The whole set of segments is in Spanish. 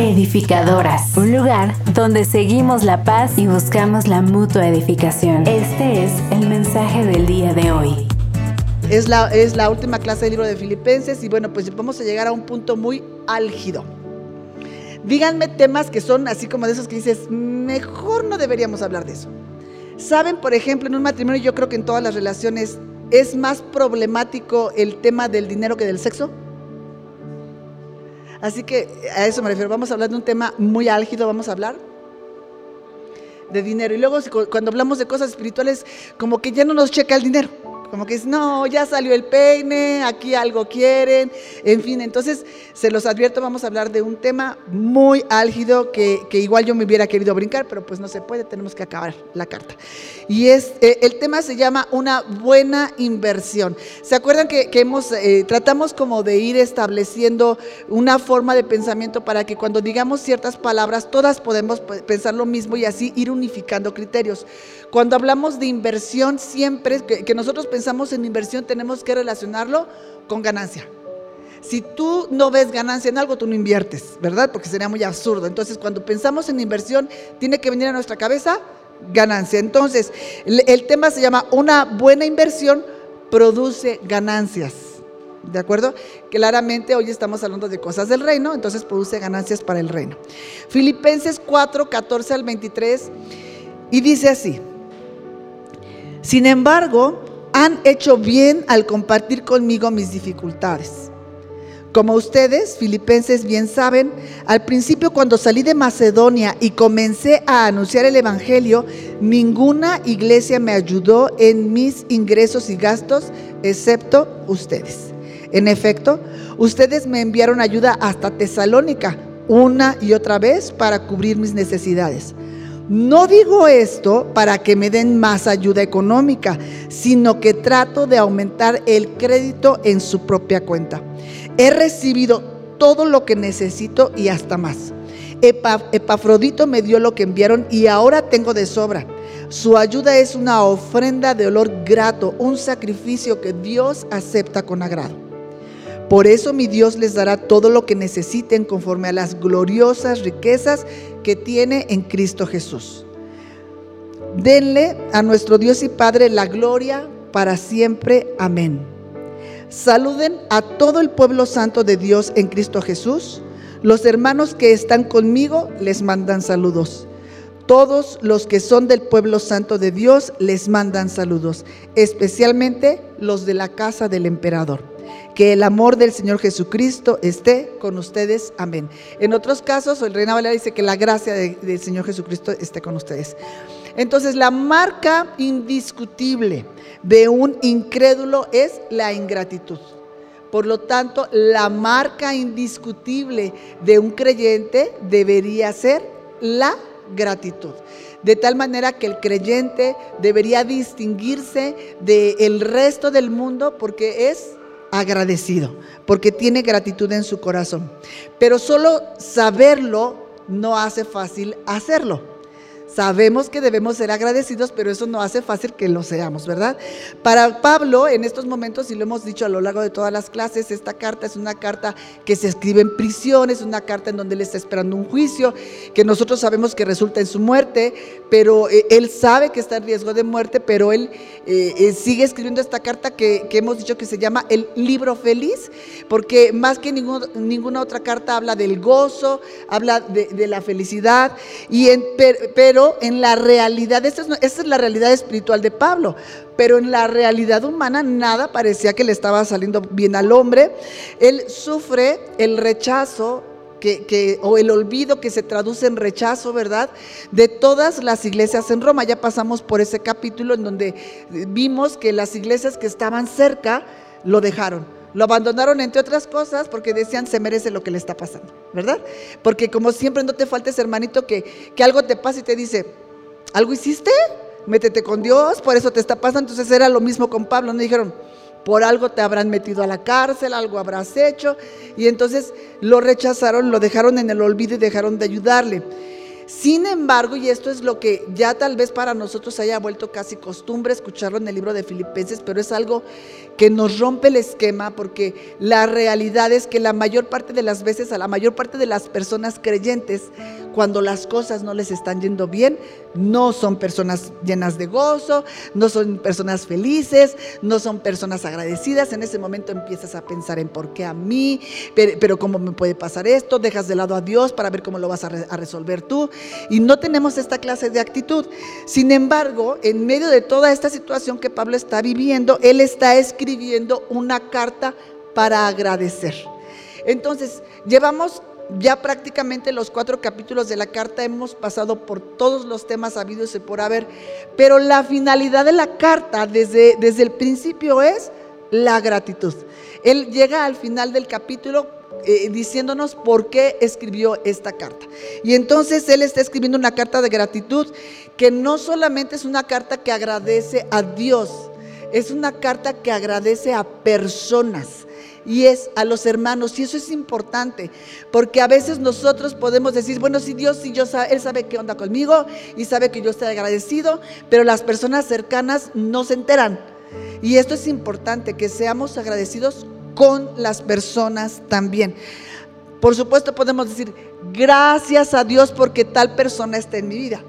Edificadoras, un lugar donde seguimos la paz y buscamos la mutua edificación. Este es el mensaje del día de hoy. Es la, es la última clase del libro de Filipenses y bueno, pues vamos a llegar a un punto muy álgido. Díganme temas que son así como de esos que dices, mejor no deberíamos hablar de eso. Saben, por ejemplo, en un matrimonio yo creo que en todas las relaciones es más problemático el tema del dinero que del sexo. Así que a eso me refiero. Vamos a hablar de un tema muy álgido, vamos a hablar de dinero. Y luego cuando hablamos de cosas espirituales, como que ya no nos checa el dinero. Como que es, no, ya salió el peine, aquí algo quieren, en fin, entonces se los advierto, vamos a hablar de un tema muy álgido que, igual yo me hubiera querido brincar, pero pues no se puede, tenemos que acabar la carta. Y es, eh, el tema se llama una buena inversión. ¿Se acuerdan que, hemos, eh, tratamos como de ir estableciendo una forma de pensamiento para que cuando digamos ciertas palabras, todas podemos pensar lo mismo y así ir unificando criterios? Cuando hablamos de inversión, siempre que, que nosotros pensamos pensamos en inversión tenemos que relacionarlo con ganancia. Si tú no ves ganancia en algo, tú no inviertes, ¿verdad? Porque sería muy absurdo. Entonces, cuando pensamos en inversión, tiene que venir a nuestra cabeza ganancia. Entonces, el, tema se llama una buena inversión produce ganancias. ¿De acuerdo? Claramente hoy estamos hablando de cosas del reino, entonces produce ganancias para el reino. Filipenses 4, 14 al 23, y dice así, sin embargo, han hecho bien al compartir conmigo mis dificultades. Como ustedes, filipenses, bien saben, al principio cuando salí de Macedonia y comencé a anunciar el Evangelio, ninguna iglesia me ayudó en mis ingresos y gastos, excepto ustedes. En efecto, ustedes me enviaron ayuda hasta Tesalónica una y otra vez para cubrir mis necesidades. No digo esto para que me den más ayuda económica, sino que trato de aumentar el crédito en su propia cuenta. He recibido todo lo que necesito y hasta más. Epafrodito me dio lo que enviaron y ahora tengo de sobra. Su ayuda es una ofrenda de olor grato, un sacrificio que Dios acepta con agrado. Por eso mi Dios les dará todo lo que necesiten conforme a las gloriosas riquezas que tiene en Cristo Jesús. Denle a nuestro Dios y Padre la gloria para siempre. Amén. Saluden a todo el pueblo santo de Dios en Cristo Jesús. Los hermanos que están conmigo les mandan saludos. Todos los que son del pueblo santo de Dios les mandan saludos, especialmente los de la casa del emperador. Que el amor del Señor Jesucristo esté con ustedes. Amén. En otros casos, el Reina Valera dice que la gracia del Señor Jesucristo esté con ustedes. Entonces, la marca indiscutible de un incrédulo es la ingratitud. Por lo tanto, la marca indiscutible de un creyente debería ser la gratitud. De tal manera que el creyente debería distinguirse del resto del mundo porque es agradecido, porque tiene gratitud en su corazón. Pero solo saberlo no hace fácil hacerlo. Sabemos que debemos ser agradecidos, pero eso no hace fácil que lo seamos, ¿verdad? Para Pablo, en estos momentos, y lo hemos dicho a lo largo de todas las clases, esta carta es una carta que se escribe en prisión, es una carta en donde él está esperando un juicio, que nosotros sabemos que resulta en su muerte, pero eh, él sabe que está en riesgo de muerte, pero él eh, eh, sigue escribiendo esta carta que, hemos dicho que se llama el libro feliz, porque más que ninguna otra carta habla del gozo, habla de, la felicidad, y en, pero en la realidad, esta es, la realidad espiritual de Pablo, pero en la realidad humana nada parecía que le estaba saliendo bien al hombre. Él sufre el rechazo que, o el olvido que se traduce en rechazo, ¿verdad? De todas las iglesias en Roma. Ya pasamos por ese capítulo en donde vimos que las iglesias que estaban cerca lo dejaron. Lo abandonaron entre otras cosas porque decían se merece lo que le está pasando, ¿verdad? Porque como siempre no te faltes hermanito que, que algo te pasa y te dice, ¿algo hiciste? Métete con Dios, por eso te está pasando. Entonces era lo mismo con Pablo, no dijeron, por algo te habrán metido a la cárcel, algo habrás hecho. Y entonces lo rechazaron, lo dejaron en el olvido y dejaron de ayudarle. Sin embargo, y esto es lo que ya tal vez para nosotros haya vuelto casi costumbre escucharlo en el libro de Filipenses, pero es algo que nos rompe el esquema porque la realidad es que la mayor parte de las veces a la mayor parte de las personas creyentes, cuando las cosas no les están yendo bien, no son personas llenas de gozo, no son personas felices, no son personas agradecidas. En ese momento empiezas a pensar en por qué a mí, pero, cómo me puede pasar esto, dejas de lado a Dios para ver cómo lo vas a, resolver tú. Y no tenemos esta clase de actitud. Sin embargo, en medio de toda esta situación que Pablo está viviendo, él está escribiendo una carta para agradecer. Entonces, llevamos ya prácticamente los cuatro capítulos de la carta hemos pasado por todos los temas habidos y por haber, pero la finalidad de la carta desde, desde el principio es la gratitud. Él llega al final del capítulo eh, diciéndonos por qué escribió esta carta. Y entonces él está escribiendo una carta de gratitud que no solamente es una carta que agradece a Dios, es una carta que agradece a personas y es a los hermanos. Y eso es importante, porque a veces nosotros podemos decir, bueno, si Dios, si yo, Él sabe qué onda conmigo y sabe que yo estoy agradecido, pero las personas cercanas no se enteran. Y esto es importante, que seamos agradecidos con las personas también. Por supuesto podemos decir, gracias a Dios porque tal persona está en mi vida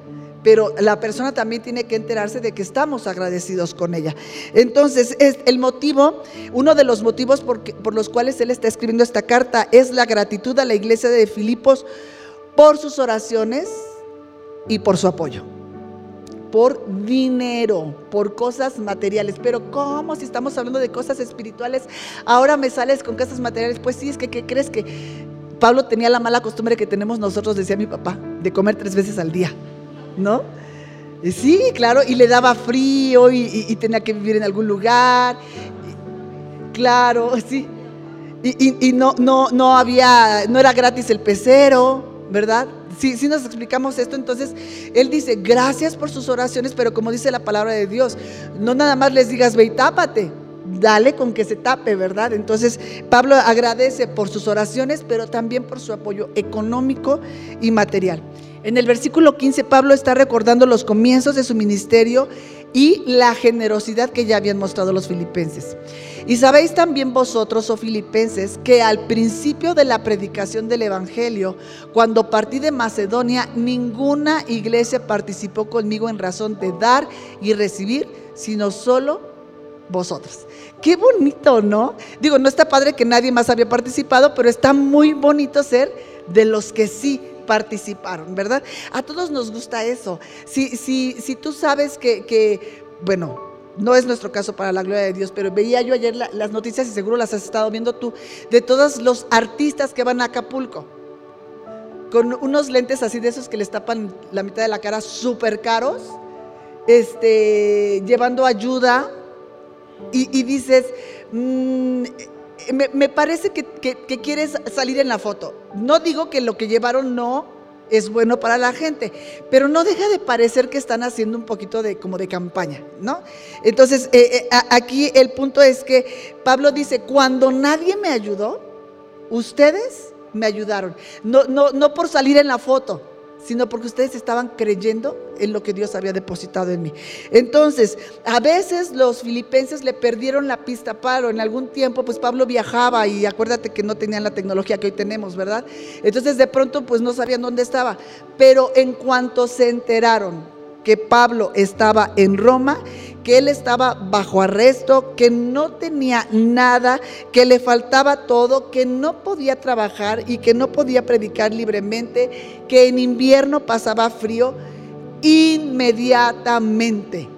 pero la persona también tiene que enterarse de que estamos agradecidos con ella. Entonces, es el motivo, uno de los motivos por, por, los cuales él está escribiendo esta carta es la gratitud a la iglesia de Filipos por sus oraciones y por su apoyo. Por dinero, por cosas materiales. Pero ¿cómo si estamos hablando de cosas espirituales? Ahora me sales con cosas materiales. Pues sí, es que ¿qué crees que Pablo tenía la mala costumbre que tenemos nosotros, decía mi papá, de comer tres veces al día. ¿No? Sí, claro, y le daba frío y, tenía que vivir en algún lugar. Claro, sí. Y, no, no, no había, no era gratis el pecero, ¿verdad? Si sí, nos explicamos esto, entonces él dice, gracias por sus oraciones, pero como dice la palabra de Dios, no nada más les digas, ve y tápate, dale con que se tape, ¿verdad? Entonces Pablo agradece por sus oraciones, pero también por su apoyo económico y material. En el versículo 15 Pablo está recordando los comienzos de su ministerio y la generosidad que ya habían mostrado los filipenses. Y sabéis también vosotros, oh filipenses, que al principio de la predicación del Evangelio, cuando partí de Macedonia, ninguna iglesia participó conmigo en razón de dar y recibir, sino solo vosotros. Qué bonito, ¿no? Digo, no está padre que nadie más había participado, pero está muy bonito ser de los que sí participaron, ¿verdad? A todos nos gusta eso. Si, si, si tú sabes que, bueno, no es nuestro caso para la gloria de Dios, pero veía yo ayer las noticias y seguro las has estado viendo tú, de todos los artistas que van a Acapulco, con unos lentes así de esos que les tapan la mitad de la cara súper caros, este, llevando ayuda y, dices, mm, me, parece que, quieres salir en la foto. No digo que lo que llevaron no es bueno para la gente, pero no deja de parecer que están haciendo un poquito de como de campaña, ¿no? Entonces, eh, eh, aquí el punto es que Pablo dice, cuando nadie me ayudó, ustedes me ayudaron. No, no, no por salir en la foto, sino porque ustedes estaban creyendo en lo que Dios había depositado en mí. Entonces, a veces los filipenses le perdieron la pista a Pablo. En algún tiempo, pues Pablo viajaba y acuérdate que no tenían la tecnología que hoy tenemos, ¿verdad? Entonces, de pronto, pues no sabían dónde estaba. Pero en cuanto se enteraron que Pablo estaba en Roma, que él estaba bajo arresto, que no tenía nada, que le faltaba todo, que no podía trabajar y que no podía predicar libremente, que en invierno pasaba frío, inmediatamente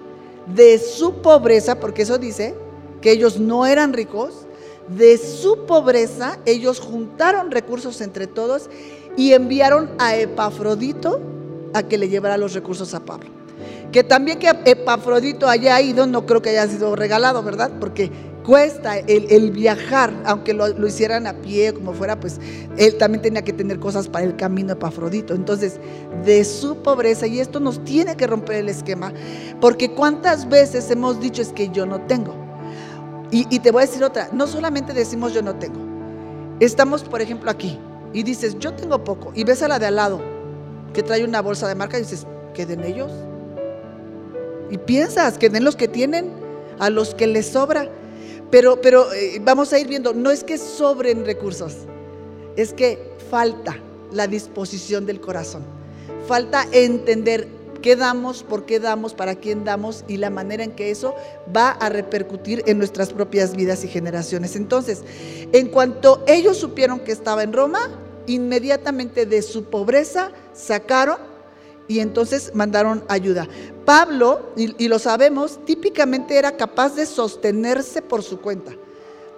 de su pobreza, porque eso dice que ellos no eran ricos, de su pobreza ellos juntaron recursos entre todos y enviaron a Epafrodito a que le llevara los recursos a Pablo. Que también que Epafrodito haya ido, no creo que haya sido regalado, ¿verdad? Porque cuesta el, viajar, aunque lo, lo, hicieran a pie, como fuera, pues él también tenía que tener cosas para el camino Epafrodito. Entonces, de su pobreza, y esto nos tiene que romper el esquema, porque cuántas veces hemos dicho es que yo no tengo. Y, y te voy a decir otra, no solamente decimos yo no tengo, estamos, por ejemplo, aquí, y dices, yo tengo poco, y ves a la de al lado, que trae una bolsa de marca y dices, queden ellos. Y piensas, queden los que tienen, a los que les sobra. Pero, pero eh, vamos a ir viendo, no es que sobren recursos, es que falta la disposición del corazón. Falta entender qué damos, por qué damos, para quién damos y la manera en que eso va a repercutir en nuestras propias vidas y generaciones. Entonces, en cuanto ellos supieron que estaba en Roma, inmediatamente de su pobreza sacaron y entonces mandaron ayuda. Pablo, y, lo sabemos, típicamente era capaz de sostenerse por su cuenta.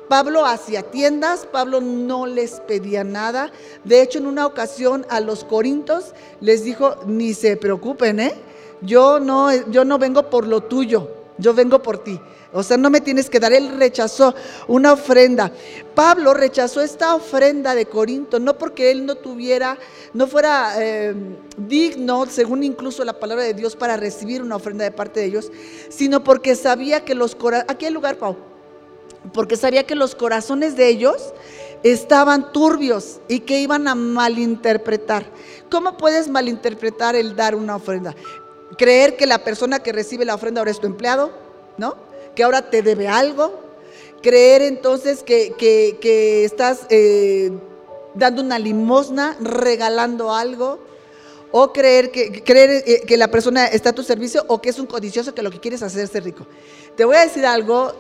Pablo hacía tiendas, Pablo no les pedía nada. De hecho, en una ocasión a los corintos les dijo, ni se preocupen, ¿eh? Yo no, yo no vengo por lo tuyo, yo vengo por ti. O sea, no me tienes que dar. Él rechazó una ofrenda. Pablo rechazó esta ofrenda de Corinto, no porque él no tuviera, no fuera eh, digno, según incluso la palabra de Dios, para recibir una ofrenda de parte de ellos, sino porque sabía que los corazones, aquí hay lugar, Pau, porque sabía que los corazones de ellos estaban turbios y que iban a malinterpretar. ¿Cómo puedes malinterpretar el dar una ofrenda? Creer que la persona que recibe la ofrenda ahora es tu empleado, ¿no? Que ahora te debe algo. Creer entonces que, estás eh, dando una limosna, regalando algo. O creer, que, creer eh, que la persona está a tu servicio o que es un codicioso que lo que quiere es hacerse rico. Te voy a decir algo,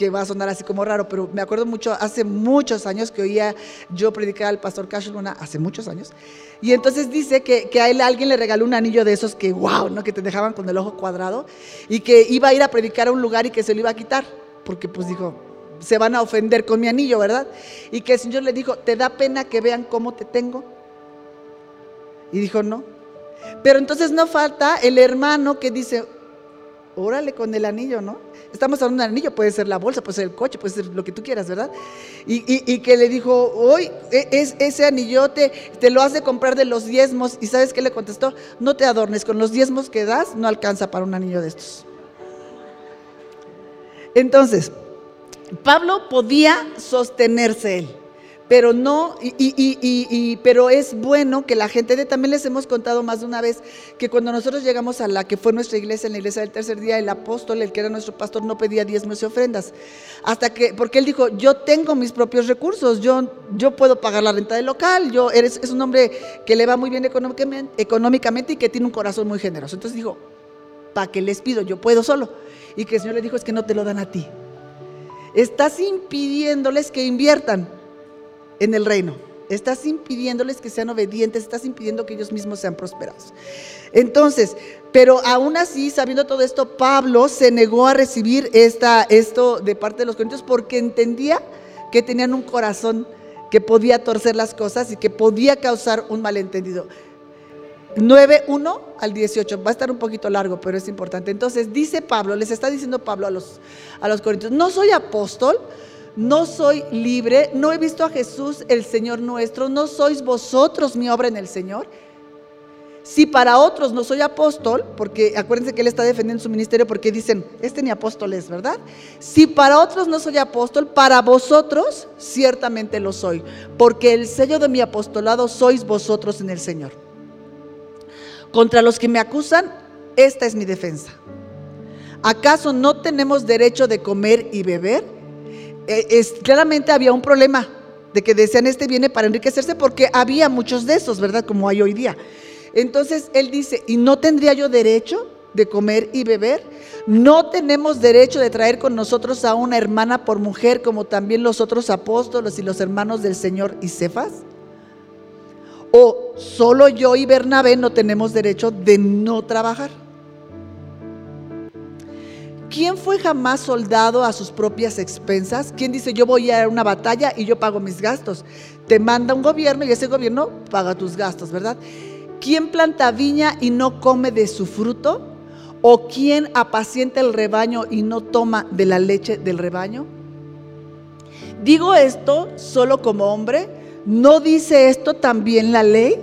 que va a sonar así como raro, pero me acuerdo mucho, hace muchos años que oía yo predicar al pastor Cash hace muchos años, y entonces dice que, que, a él alguien le regaló un anillo de esos que, wow, ¿no? que te dejaban con el ojo cuadrado, y que iba a ir a predicar a un lugar y que se lo iba a quitar, porque pues dijo, se van a ofender con mi anillo, ¿verdad? Y que el Señor le dijo, ¿te da pena que vean cómo te tengo? Y dijo, no. Pero entonces no falta el hermano que dice, órale con el anillo, ¿no? Estamos hablando de un anillo, puede ser la bolsa, puede ser el coche, puede ser lo que tú quieras, ¿verdad? Y, que le dijo, hoy e, es, ese anillote te lo has de comprar de los diezmos. ¿Y sabes qué le contestó? No te adornes, con los diezmos que das no alcanza para un anillo de estos. Entonces, Pablo podía sostenerse él pero no, y, pero es bueno que la gente, de, también les hemos contado más de una vez, que cuando nosotros llegamos a la que fue nuestra iglesia, en la iglesia del tercer día, el apóstol, el que era nuestro pastor, no pedía diezmos y ofrendas, hasta que, porque él dijo, yo tengo mis propios recursos, yo, yo puedo pagar la renta del local, yo, eres, es un hombre que le va muy bien económicamente, económicamente y que tiene un corazón muy generoso. Entonces dijo, ¿para qué les pido? Yo puedo solo. Y que el Señor le dijo, es que no te lo dan a ti. Estás impidiéndoles que inviertan en el reino. Estás impidiéndoles que sean obedientes, estás impidiendo que ellos mismos sean prosperados. Entonces, pero aún así, sabiendo todo esto, Pablo se negó a recibir esta, esto de parte de los corintios porque entendía que tenían un corazón que podía torcer las cosas y que podía causar un malentendido. 9.1 al 18, va a estar un poquito largo, pero es importante. Entonces dice Pablo, les está diciendo Pablo a los, a los corintios, no soy apóstol, no soy libre, no he visto a Jesús el Señor nuestro, no sois vosotros mi obra en el Señor. Si para otros no soy apóstol, porque acuérdense que él está defendiendo su ministerio porque dicen, este ni apóstol es, ¿verdad? Si para otros no soy apóstol, para vosotros ciertamente lo soy, porque el sello de mi apostolado sois vosotros en el Señor. Contra los que me acusan, esta es mi defensa. ¿Acaso no tenemos derecho de comer y beber? Eh, claramente había un problema de que decían este viene para enriquecerse porque había muchos de esos, ¿verdad? Como hay hoy día. Entonces él dice, ¿y no tendría yo derecho de comer y beber? ¿No tenemos derecho de traer con nosotros a una hermana por mujer como también los otros apóstoles y los hermanos del Señor y Cefas? ¿O solo yo y Bernabé no tenemos derecho de no trabajar? ¿Quién fue jamás soldado a sus propias expensas? ¿Quién dice yo voy a una batalla y yo pago mis gastos? Te manda un gobierno y ese gobierno paga tus gastos, ¿verdad? ¿Quién planta viña y no come de su fruto? ¿O quién apacienta el rebaño y no toma de la leche del rebaño? Digo esto solo como hombre. ¿No dice esto también la ley?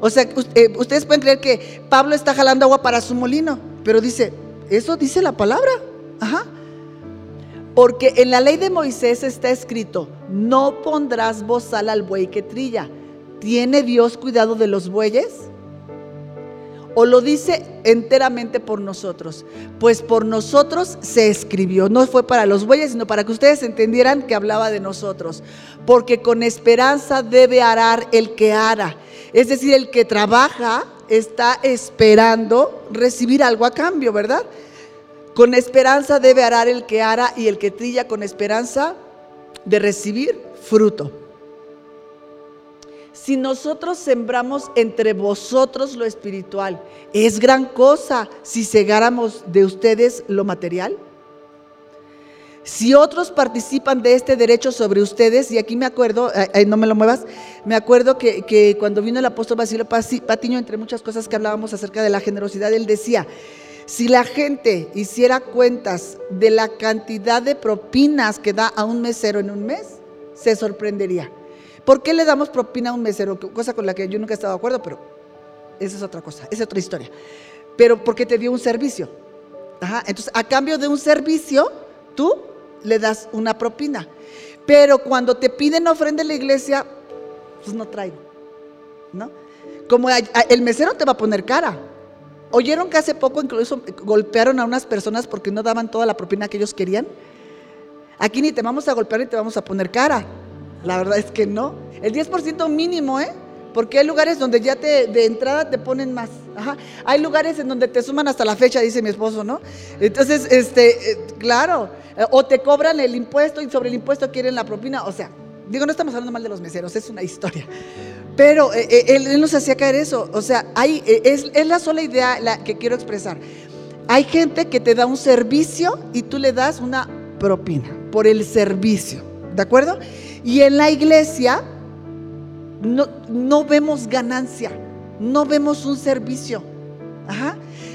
O sea, eh, ustedes pueden creer que Pablo está jalando agua para su molino, pero dice, eso dice la palabra. Ajá. Porque en la ley de Moisés está escrito, no pondrás bozal al buey que trilla. ¿Tiene Dios cuidado de los bueyes? ¿O lo dice enteramente por nosotros? Pues por nosotros se escribió. No fue para los bueyes, sino para que ustedes entendieran que hablaba de nosotros. Porque con esperanza debe arar el que ara. Es decir, el que trabaja está esperando recibir algo a cambio, ¿verdad? Con esperanza debe arar el que ara y el que trilla con esperanza de recibir fruto. Si nosotros sembramos entre vosotros lo espiritual, ¿es gran cosa si cegáramos de ustedes lo material? Si otros participan de este derecho sobre ustedes, y aquí me acuerdo, no me lo muevas, me acuerdo que, que cuando vino el apóstol Basilio Patiño, entre muchas cosas que hablábamos acerca de la generosidad, él decía, si la gente hiciera cuentas de la cantidad de propinas que da a un mesero en un mes, se sorprendería. ¿Por qué le damos propina a un mesero? Cosa con la que yo nunca he estado de acuerdo, pero esa es otra cosa, es otra historia. Pero porque te dio un servicio. entonces, a cambio de un servicio, tú le das una propina. Pero cuando te piden ofrenda en la iglesia, pues no traigo. ¿No? Como el mesero te va a poner cara. ¿Oyeron que hace poco incluso golpearon a unas personas porque no daban toda la propina que ellos querían? Aquí ni te vamos a golpear ni te vamos a poner cara. La verdad es que no. El 10% mínimo, ¿eh? Porque hay lugares donde ya de entrada te ponen más. Hay lugares en donde te suman hasta la fecha, dice mi esposo, ¿no? Entonces, este, eh, claro. Eh, o te cobran el impuesto y sobre el impuesto quieren la propina. O sea, digo, no estamos hablando mal de los meseros, es una historia. Pero eh, eh, él, nos hacía caer eso. O sea, hay, es, la sola idea que quiero expresar. Hay gente que te da un servicio y tú le das una propina por el servicio. ¿De acuerdo? Y en la iglesia no, no vemos ganancia, no vemos un servicio.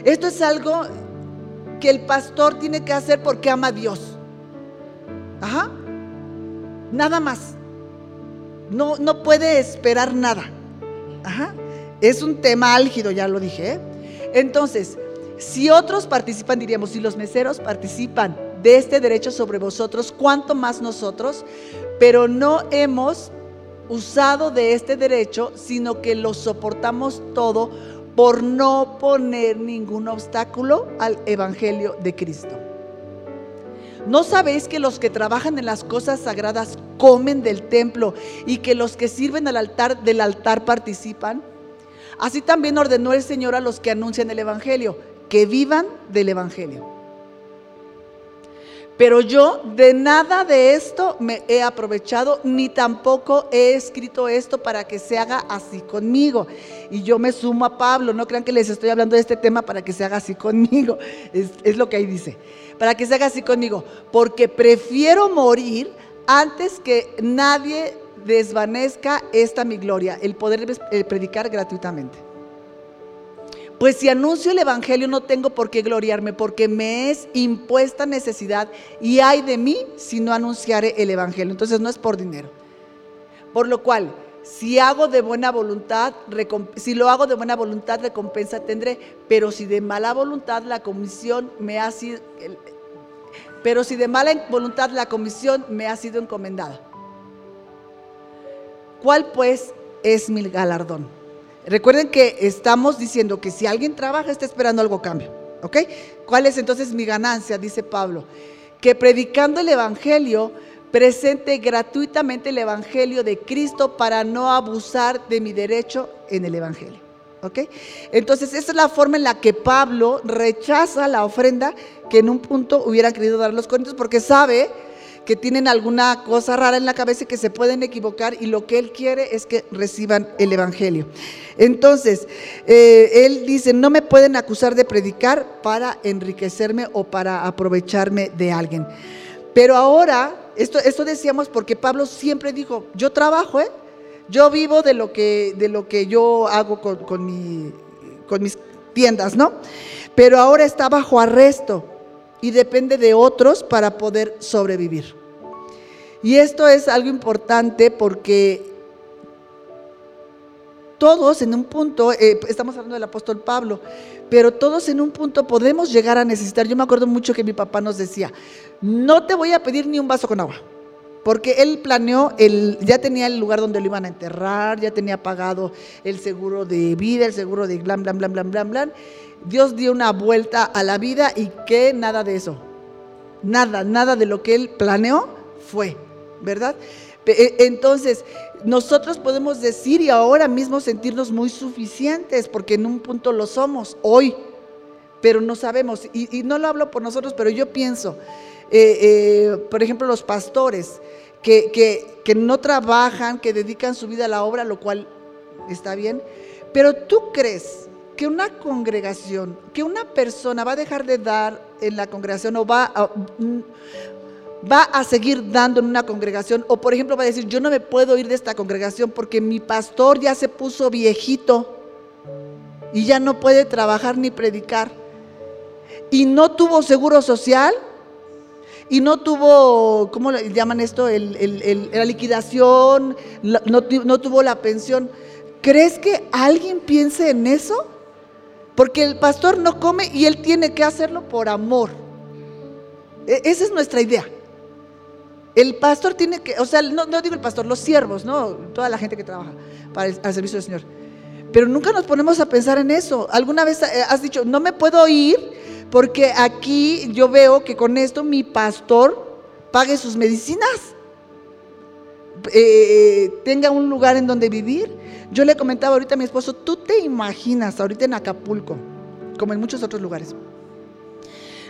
Esto es algo que el pastor tiene que hacer porque ama a Dios. Nada más. No, no puede esperar nada. Es un tema álgido, ya lo dije. ¿eh? Entonces, si otros participan, diríamos, si los meseros participan de este derecho sobre vosotros, ¿cuánto más nosotros? Pero no hemos usado de este derecho, sino que lo soportamos todo por no poner ningún obstáculo al Evangelio de Cristo. ¿No sabéis que los que trabajan en las cosas sagradas comen del templo y que los que sirven al altar del altar participan? Así también ordenó el Señor a los que anuncian el Evangelio, que vivan del Evangelio. Pero yo de nada de esto me he aprovechado, ni tampoco he escrito esto para que se haga así conmigo. Y yo me sumo a Pablo, no crean que les estoy hablando de este tema para que se haga así conmigo. Es, es lo que ahí dice, para que se haga así conmigo. Porque prefiero morir antes que nadie desvanezca esta mi gloria, el poder predicar gratuitamente. Pues si anuncio el Evangelio no tengo por qué gloriarme, porque me es impuesta necesidad y hay de mí si no anunciare el Evangelio. Entonces no es por dinero. Por lo cual, si hago de buena voluntad, si lo hago de buena voluntad, recompensa tendré. Pero si de mala voluntad la comisión me ha sido, pero si de mala voluntad la comisión me ha sido encomendada. ¿Cuál pues es mi galardón? Recuerden que estamos diciendo que si alguien trabaja está esperando algo cambio. ¿Ok? ¿Cuál es entonces mi ganancia? Dice Pablo. Que predicando el Evangelio presente gratuitamente el Evangelio de Cristo para no abusar de mi derecho en el Evangelio. ¿Ok? Entonces, esa es la forma en la que Pablo rechaza la ofrenda que en un punto hubieran querido dar los corintios porque sabe que tienen alguna cosa rara en la cabeza y que se pueden equivocar y lo que Él quiere es que reciban el Evangelio. Entonces, eh, Él dice, no me pueden acusar de predicar para enriquecerme o para aprovecharme de alguien. Pero ahora, esto, esto decíamos porque Pablo siempre dijo, yo trabajo, ¿eh? yo vivo de lo que, de lo que yo hago con, con, mi, con mis tiendas, ¿no? Pero ahora está bajo arresto y depende de otros para poder sobrevivir. Y esto es algo importante porque todos en un punto, eh, estamos hablando del apóstol Pablo, pero todos en un punto podemos llegar a necesitar. Yo me acuerdo mucho que mi papá nos decía, no te voy a pedir ni un vaso con agua. Porque él planeó, el, ya tenía el lugar donde lo iban a enterrar, ya tenía pagado el seguro de vida, el seguro de blan, blan, blan, blan, blan, blan. Dios dio una vuelta a la vida y que nada de eso. Nada, nada de lo que él planeó fue, ¿verdad? E, entonces, nosotros podemos decir y ahora mismo sentirnos muy suficientes, porque en un punto lo somos, hoy, pero no sabemos. Y, no lo hablo por nosotros, pero yo pienso, eh, eh, por ejemplo, los pastores que, que no trabajan, que dedican su vida a la obra, lo cual está bien, pero tú crees que una congregación, que una persona va a dejar de dar en la congregación o va a, va a seguir dando en una congregación o por ejemplo va a decir, yo no me puedo ir de esta congregación porque mi pastor ya se puso viejito y ya no puede trabajar ni predicar y no tuvo seguro social y no tuvo, ¿cómo le llaman esto? la liquidación, no, no tuvo la pensión. ¿Crees que alguien piense en eso? Porque el pastor no come y él tiene que hacerlo por amor. E, esa es nuestra idea. El pastor tiene que, o sea, no, digo el pastor, los siervos, ¿no? Toda la gente que trabaja para el, al servicio del Señor. Pero nunca nos ponemos a pensar en eso. ¿Alguna vez eh, has dicho, no me puedo ir porque aquí yo veo que con esto mi pastor pague sus medicinas? Eh, tenga un lugar en donde vivir. Yo le comentaba ahorita a mi esposo, tú te imaginas ahorita en Acapulco, como en muchos otros lugares,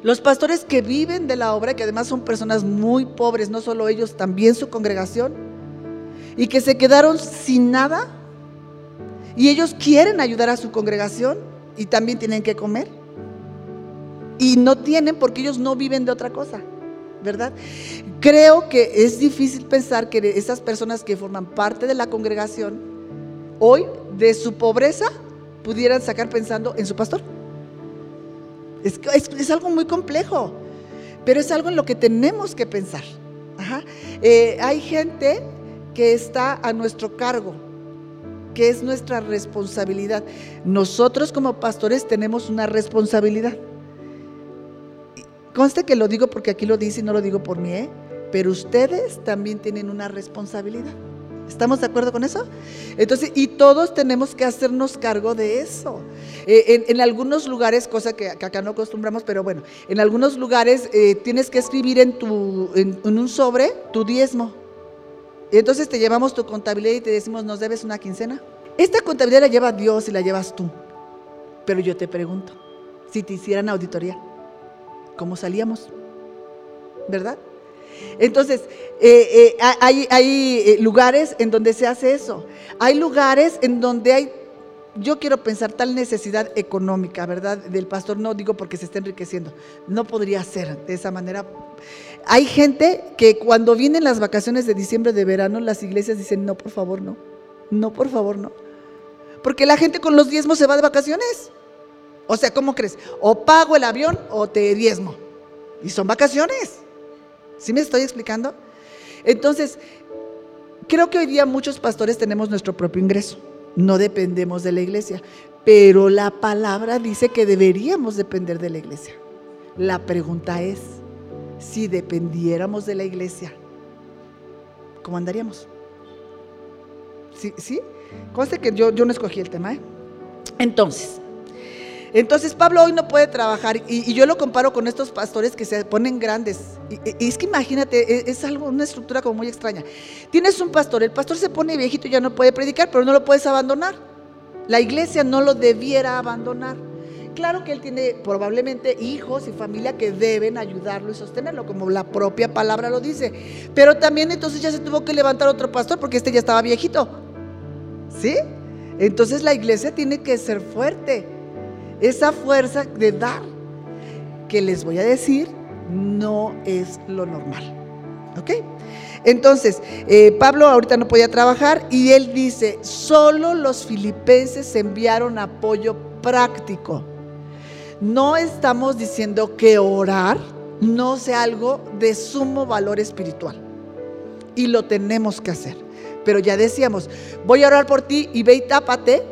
los pastores que viven de la obra, que además son personas muy pobres, no solo ellos, también su congregación, y que se quedaron sin nada, y ellos quieren ayudar a su congregación y también tienen que comer, y no tienen porque ellos no viven de otra cosa. ¿Verdad? Creo que es difícil pensar que esas personas que forman parte de la congregación, hoy de su pobreza, pudieran sacar pensando en su pastor. Es, algo muy complejo, pero es algo en lo que tenemos que pensar. Eh, hay gente que está a nuestro cargo, que es nuestra responsabilidad. Nosotros como pastores tenemos una responsabilidad. Conste que lo digo porque aquí lo dice y no lo digo por mí, ¿eh? pero ustedes también tienen una responsabilidad. ¿Estamos de acuerdo con eso? Entonces, y todos tenemos que hacernos cargo de eso. Eh, en, algunos lugares, cosa que, acá no acostumbramos, pero bueno, en algunos lugares eh, tienes que escribir en, tu, en, un sobre tu diezmo. Y entonces te llevamos tu contabilidad y te decimos, ¿nos debes una quincena? Esta contabilidad la lleva Dios y la llevas tú. Pero yo te pregunto, si te hicieran auditoría, ¿cómo salíamos? ¿Verdad? Entonces, eh, eh, hay, eh, lugares en donde se hace eso. Hay lugares en donde hay, yo quiero pensar, tal necesidad económica, ¿verdad? Del pastor, no digo porque se está enriqueciendo, no podría ser de esa manera. Hay gente que cuando vienen las vacaciones de diciembre, de verano, las iglesias dicen, no, por favor, no, no, por favor, no. Porque la gente con los diezmos se va de vacaciones. O sea, ¿cómo crees? O pago el avión o te diezmo. Y son vacaciones. ¿Sí me estoy explicando? Entonces, creo que hoy día muchos pastores tenemos nuestro propio ingreso. No dependemos de la iglesia. Pero la palabra dice que deberíamos depender de la iglesia. La pregunta es, si dependiéramos de la iglesia, ¿cómo andaríamos? ¿Sí? ¿Sí? Conste que yo, yo no escogí el tema. ¿eh? Entonces, entonces Pablo hoy no puede trabajar y, yo lo comparo con estos pastores que se ponen grandes. Y, es que imagínate, e, es, algo, una estructura como muy extraña. Tienes un pastor, el pastor se pone viejito y ya no puede predicar, pero no lo puedes abandonar. La iglesia no lo debiera abandonar. Claro que él tiene probablemente hijos y familia que deben ayudarlo y sostenerlo, como la propia palabra lo dice. Pero también entonces ya se tuvo que levantar otro pastor porque este ya estaba viejito. ¿Sí? Entonces la iglesia tiene que ser fuerte esa fuerza de dar, que les voy a decir, no es lo normal. ¿Ok? Entonces, eh, Pablo ahorita no podía trabajar y él dice, solo los filipenses enviaron apoyo práctico. No estamos diciendo que orar no sea algo de sumo valor espiritual. Y lo tenemos que hacer. Pero ya decíamos, voy a orar por ti y ve y tápate,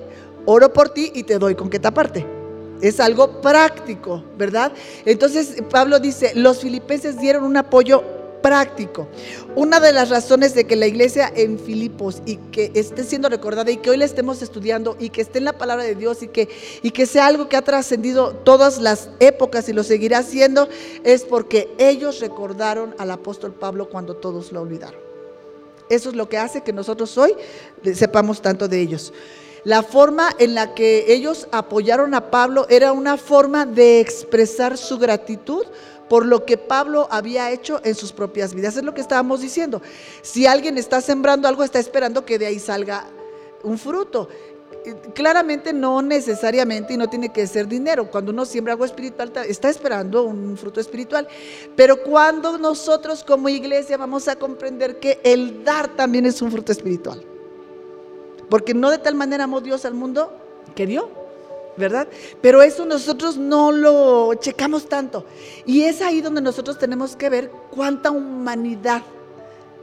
oro por ti y te doy con qué taparte. Es algo práctico, ¿verdad? Entonces Pablo dice, los filipenses dieron un apoyo práctico. Una de las razones de que la iglesia en Filipos y que esté siendo recordada y que hoy la estemos estudiando y que esté en la palabra de Dios y que, y que sea algo que ha trascendido todas las épocas y lo seguirá haciendo, es porque ellos recordaron al apóstol Pablo cuando todos lo olvidaron. Eso es lo que hace que nosotros hoy sepamos tanto de ellos. La forma en la que ellos apoyaron a Pablo era una forma de expresar su gratitud por lo que Pablo había hecho en sus propias vidas. Es lo que estábamos diciendo. Si alguien está sembrando algo, está esperando que de ahí salga un fruto. Claramente no necesariamente y no tiene que ser dinero. Cuando uno siembra algo espiritual, está esperando un fruto espiritual. Pero cuando nosotros como iglesia vamos a comprender que el dar también es un fruto espiritual. Porque no de tal manera amó Dios al mundo que dio ¿verdad? Pero eso nosotros no lo checamos tanto. Y es ahí donde nosotros tenemos que ver cuánta humanidad,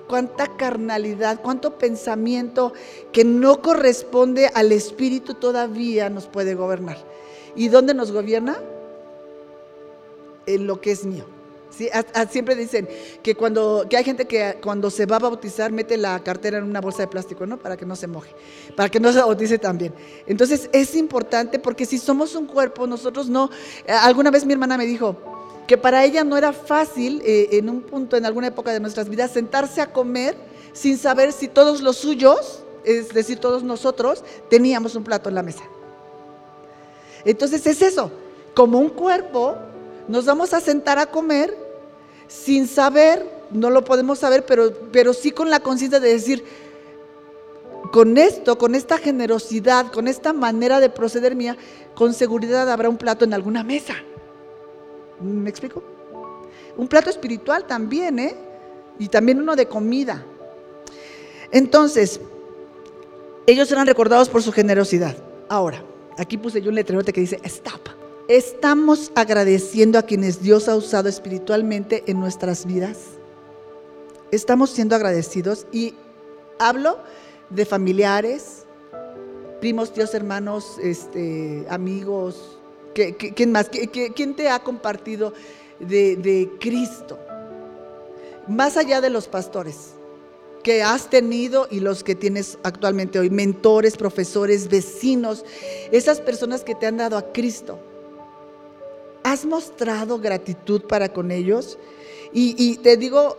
cuánta carnalidad, cuánto pensamiento que no corresponde al Espíritu todavía nos puede gobernar. ¿Y dónde nos gobierna? En lo que es mío siempre dicen que cuando que hay gente que cuando se va a bautizar mete la cartera en una bolsa de plástico, ¿no? Para que no se moje, para que no se bautice también. Entonces es importante porque si somos un cuerpo, nosotros no. Eh, alguna vez mi hermana me dijo que para ella no era fácil eh, en un punto, en alguna época de nuestras vidas, sentarse a comer sin saber si todos los suyos, es decir, todos nosotros, teníamos un plato en la mesa. Entonces es eso, como un cuerpo, nos vamos a sentar a comer sin saber, no lo podemos saber, pero, pero sí con la conciencia de decir, con esto, con esta generosidad, con esta manera de proceder mía, con seguridad habrá un plato en alguna mesa. ¿Me explico? Un plato espiritual también, ¿eh? Y también uno de comida. Entonces, ellos eran recordados por su generosidad. Ahora, aquí puse yo un letrerote que dice, stop. ¿Estamos agradeciendo a quienes Dios ha usado espiritualmente en nuestras vidas? ¿Estamos siendo agradecidos? Y hablo de familiares, primos, tíos, hermanos, este, amigos. ¿Quién más? ¿Quién te ha compartido de, de Cristo? Más allá de los pastores que has tenido y los que tienes actualmente hoy, mentores, profesores, vecinos, esas personas que te han dado a Cristo. ¿Has mostrado gratitud para con ellos? Y, te digo,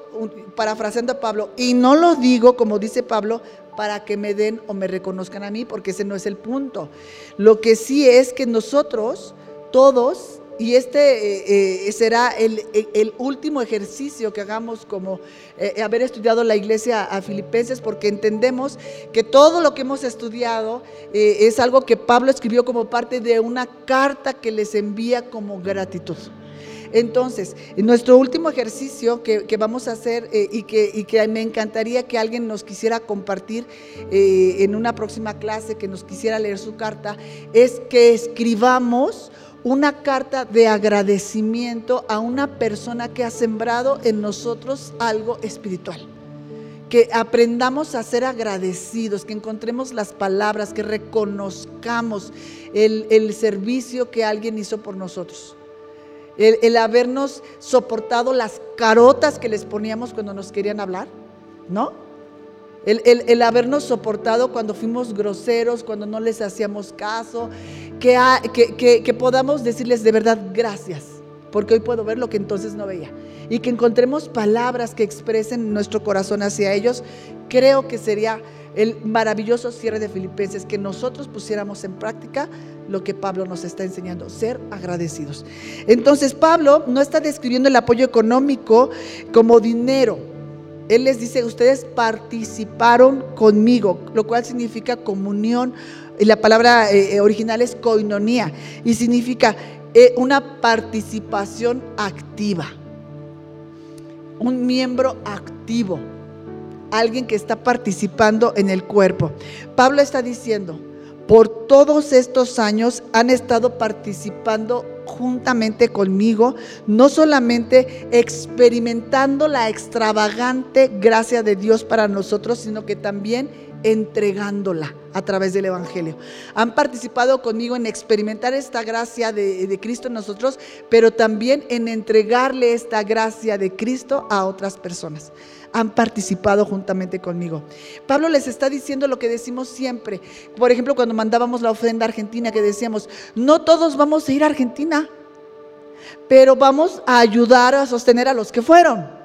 parafraseando a Pablo, y no lo digo como dice Pablo, para que me den o me reconozcan a mí, porque ese no es el punto. Lo que sí es que nosotros, todos, y este eh, eh, será el, último ejercicio que hagamos como eh, haber estudiado la iglesia a Filipenses, porque entendemos que todo lo que hemos estudiado es algo que Pablo escribió como parte de una carta que les envía como gratitud. Entonces, nuestro último ejercicio que, vamos a hacer y, que, y, que, me encantaría que alguien nos quisiera compartir en una próxima clase, que nos quisiera leer su carta, es que escribamos una carta de agradecimiento a una persona que ha sembrado en nosotros algo espiritual. Que aprendamos a ser agradecidos, que encontremos las palabras, que reconozcamos el, servicio que alguien hizo por nosotros. El, el, habernos soportado las carotas que les poníamos cuando nos querían hablar, ¿no? El, habernos soportado cuando fuimos groseros, cuando no les hacíamos caso, que, que, podamos decirles de verdad gracias, porque hoy puedo ver lo que entonces no veía. Y que encontremos palabras que expresen nuestro corazón hacia ellos, creo que sería el maravilloso cierre de Filipenses, que nosotros pusiéramos en práctica lo que Pablo nos está enseñando, ser agradecidos. Entonces Pablo no está describiendo el apoyo económico como dinero, él les dice, ustedes participaron conmigo, lo cual significa comunión. La palabra eh, eh, original es koinonía y significa eh, una participación activa. Un miembro activo. Alguien que está participando en el cuerpo. Pablo está diciendo, por todos estos años han estado participando juntamente conmigo, no solamente experimentando la extravagante gracia de Dios para nosotros, sino que también entregándola a través del Evangelio. Han participado conmigo en experimentar esta gracia de, Cristo en nosotros, pero también en entregarle esta gracia de Cristo a otras personas. Han participado juntamente conmigo. Pablo les está diciendo lo que decimos siempre. Por ejemplo, cuando mandábamos la ofrenda a Argentina, que decíamos, no todos vamos a ir a Argentina, pero vamos a ayudar a sostener a los que fueron.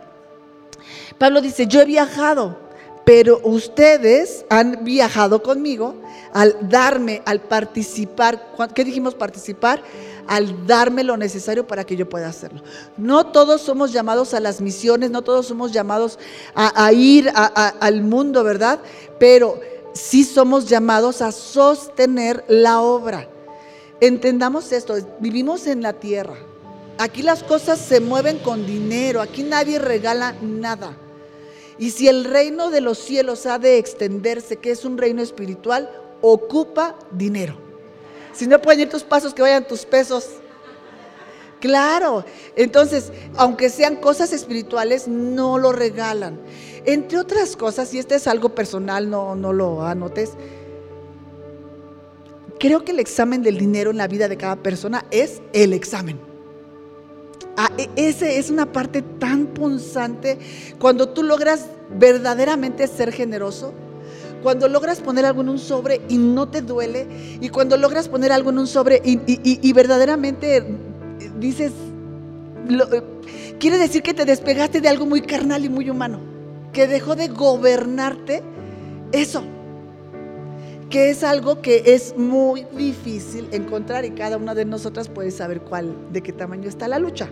Pablo dice, yo he viajado, pero ustedes han viajado conmigo al darme, al participar. ¿Qué dijimos participar? Al darme lo necesario para que yo pueda hacerlo. No todos somos llamados a las misiones, no todos somos llamados a, ir al mundo, ¿verdad? Pero sí somos llamados a sostener la obra. Entendamos esto, vivimos en la tierra. Aquí las cosas se mueven con dinero, aquí nadie regala nada. Y si el reino de los cielos ha de extenderse, que es un reino espiritual, ocupa dinero. Si no pueden ir tus pasos, que vayan tus pesos. Claro, entonces, aunque sean cosas espirituales, no lo regalan. Entre otras cosas, y este es algo personal, no, no lo anotes, creo que el examen del dinero en la vida de cada persona es el examen. Ah, e, ese es una parte tan punzante. Cuando tú logras verdaderamente ser generoso, cuando logras poner algo en un sobre y no te duele, y cuando logras poner algo en un sobre y, verdaderamente dices, quiere decir que te despegaste de algo muy carnal y muy humano, que dejó de gobernarte eso, que es algo que es muy difícil encontrar y cada una de nosotras puede saber cuál, de qué tamaño está la lucha.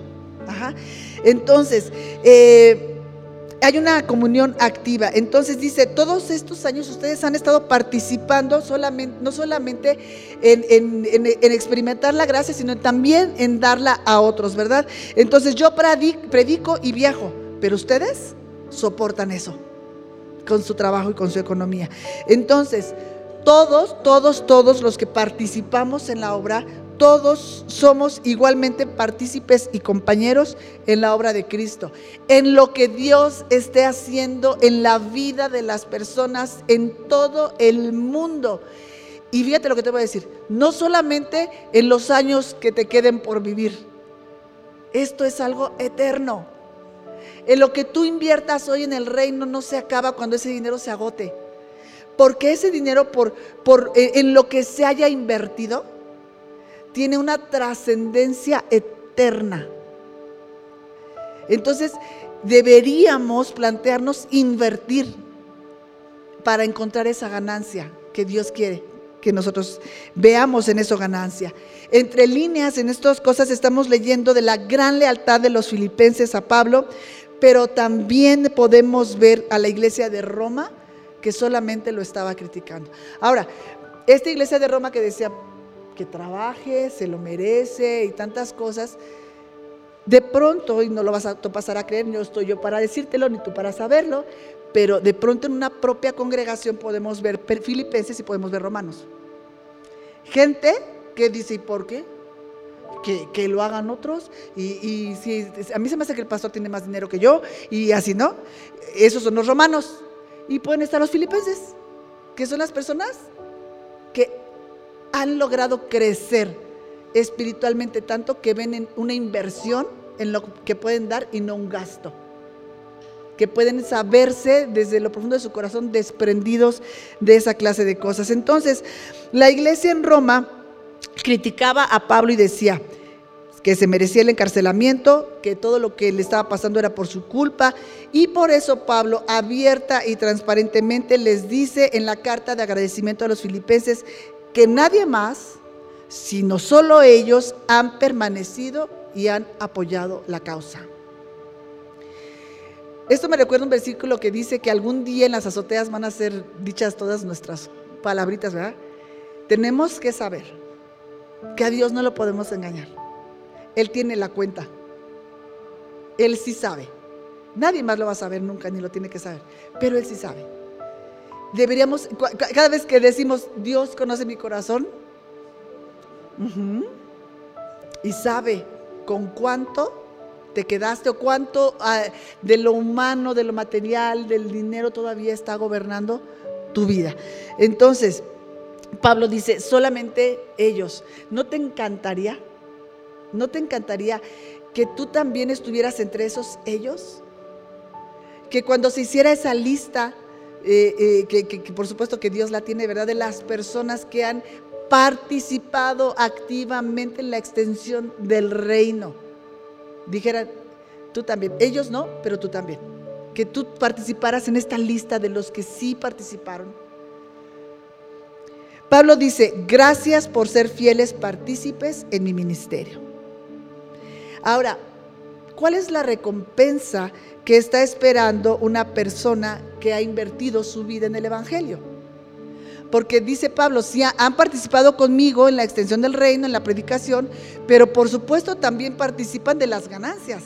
Entonces, eh, hay una comunión activa. Entonces dice, todos estos años ustedes han estado participando no solamente en, experimentar la gracia, sino también en darla a otros, ¿verdad? Entonces yo predico y viajo, pero ustedes soportan eso con su trabajo y con su economía. Entonces, todos, todos, todos los que participamos en la obra, todos somos igualmente partícipes y compañeros en la obra de Cristo, en lo que Dios esté haciendo en la vida de las personas en todo el mundo. Y fíjate lo que te voy a decir, no solamente en los años que te queden por vivir, esto es algo eterno. En lo que tú inviertas hoy en el reino no se acaba cuando ese dinero se agote. Porque ese dinero por, por en lo que se haya invertido, tiene una trascendencia eterna. Entonces, deberíamos plantearnos invertir para encontrar esa ganancia que Dios quiere que nosotros veamos en eso ganancia. Entre líneas, en estas cosas estamos leyendo de la gran lealtad de los filipenses a Pablo, pero también podemos ver a la iglesia de Roma que solamente lo estaba criticando. Ahora, esta iglesia de Roma que decía, que trabaje, se lo merece y tantas cosas. De pronto, y no lo vas a pasar a creer, no estoy yo para decírtelo ni tú para saberlo, pero de pronto en una propia congregación podemos ver filipenses y podemos ver romanos. Gente que dice, ¿y por qué? Que, lo hagan otros. Y, si a mí se me hace que el pastor tiene más dinero que yo, y así no. Esos son los romanos. Y pueden estar los filipenses, que son las personas que han logrado crecer espiritualmente tanto que ven una inversión en lo que pueden dar y no un gasto. Que pueden saberse desde lo profundo de su corazón desprendidos de esa clase de cosas. Entonces, la iglesia en Roma criticaba a Pablo y decía que se merecía el encarcelamiento, que todo lo que le estaba pasando era por su culpa. Y por eso Pablo abierta y transparentemente les dice en la carta de agradecimiento a los filipenses que nadie más, sino solo ellos, han permanecido y han apoyado la causa. Esto me recuerda un versículo que dice que algún día en las azoteas van a ser dichas todas nuestras palabritas, ¿verdad? Tenemos que saber que a Dios no lo podemos engañar. Él tiene la cuenta. Él sí sabe. Nadie más lo va a saber nunca, ni lo tiene que saber. Pero Él sí sabe deberíamos, cada vez que decimos, Dios conoce mi corazón, y sabe con cuánto te quedaste o cuánto ah, de lo humano, de lo material, del dinero todavía está gobernando tu vida. Entonces, Pablo dice, solamente ellos. ¿No te encantaría? ¿No te encantaría que tú también estuvieras entre esos ellos? Que cuando se hiciera esa lista, eh, eh, que, que por supuesto que Dios la tiene, ¿verdad? De las personas que han participado activamente en la extensión del reino. Dijera, tú también. Ellos no, pero tú también. Que tú participaras en esta lista de los que sí participaron. Pablo dice, gracias por ser fieles partícipes en mi ministerio. Ahora, ¿cuál es la recompensa que está esperando una persona que ha invertido su vida en el Evangelio? Porque dice Pablo, sí han participado conmigo en la extensión del reino, en la predicación, pero por supuesto también participan de las ganancias,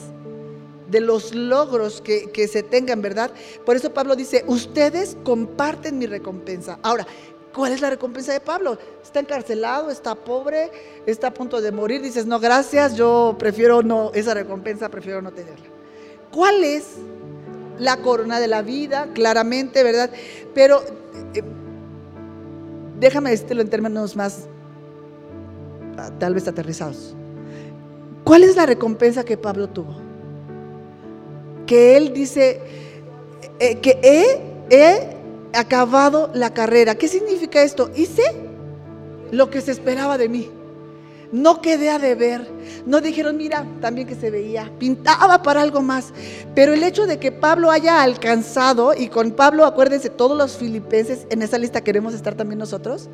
de los logros que, que se tengan, ¿verdad? Por eso Pablo dice, ustedes comparten mi recompensa. Ahora, ¿Cuál es la recompensa de Pablo? Está encarcelado, está pobre, está a punto de morir. Dices, no, gracias, yo prefiero no, esa recompensa prefiero no tenerla. ¿Cuál es la corona de la vida? Claramente, ¿verdad? Pero eh, déjame decirlo en términos más, ah, tal vez aterrizados. ¿Cuál es la recompensa que Pablo tuvo? Que él dice, eh, que he, he acabado la carrera. ¿Qué significa esto? Hice lo que se esperaba de mí. No quedé a deber. No dijeron, mira, también que se veía. Pintaba para algo más. Pero el hecho de que Pablo haya alcanzado, y con Pablo, acuérdense, todos los filipenses, en esa lista queremos estar también nosotros.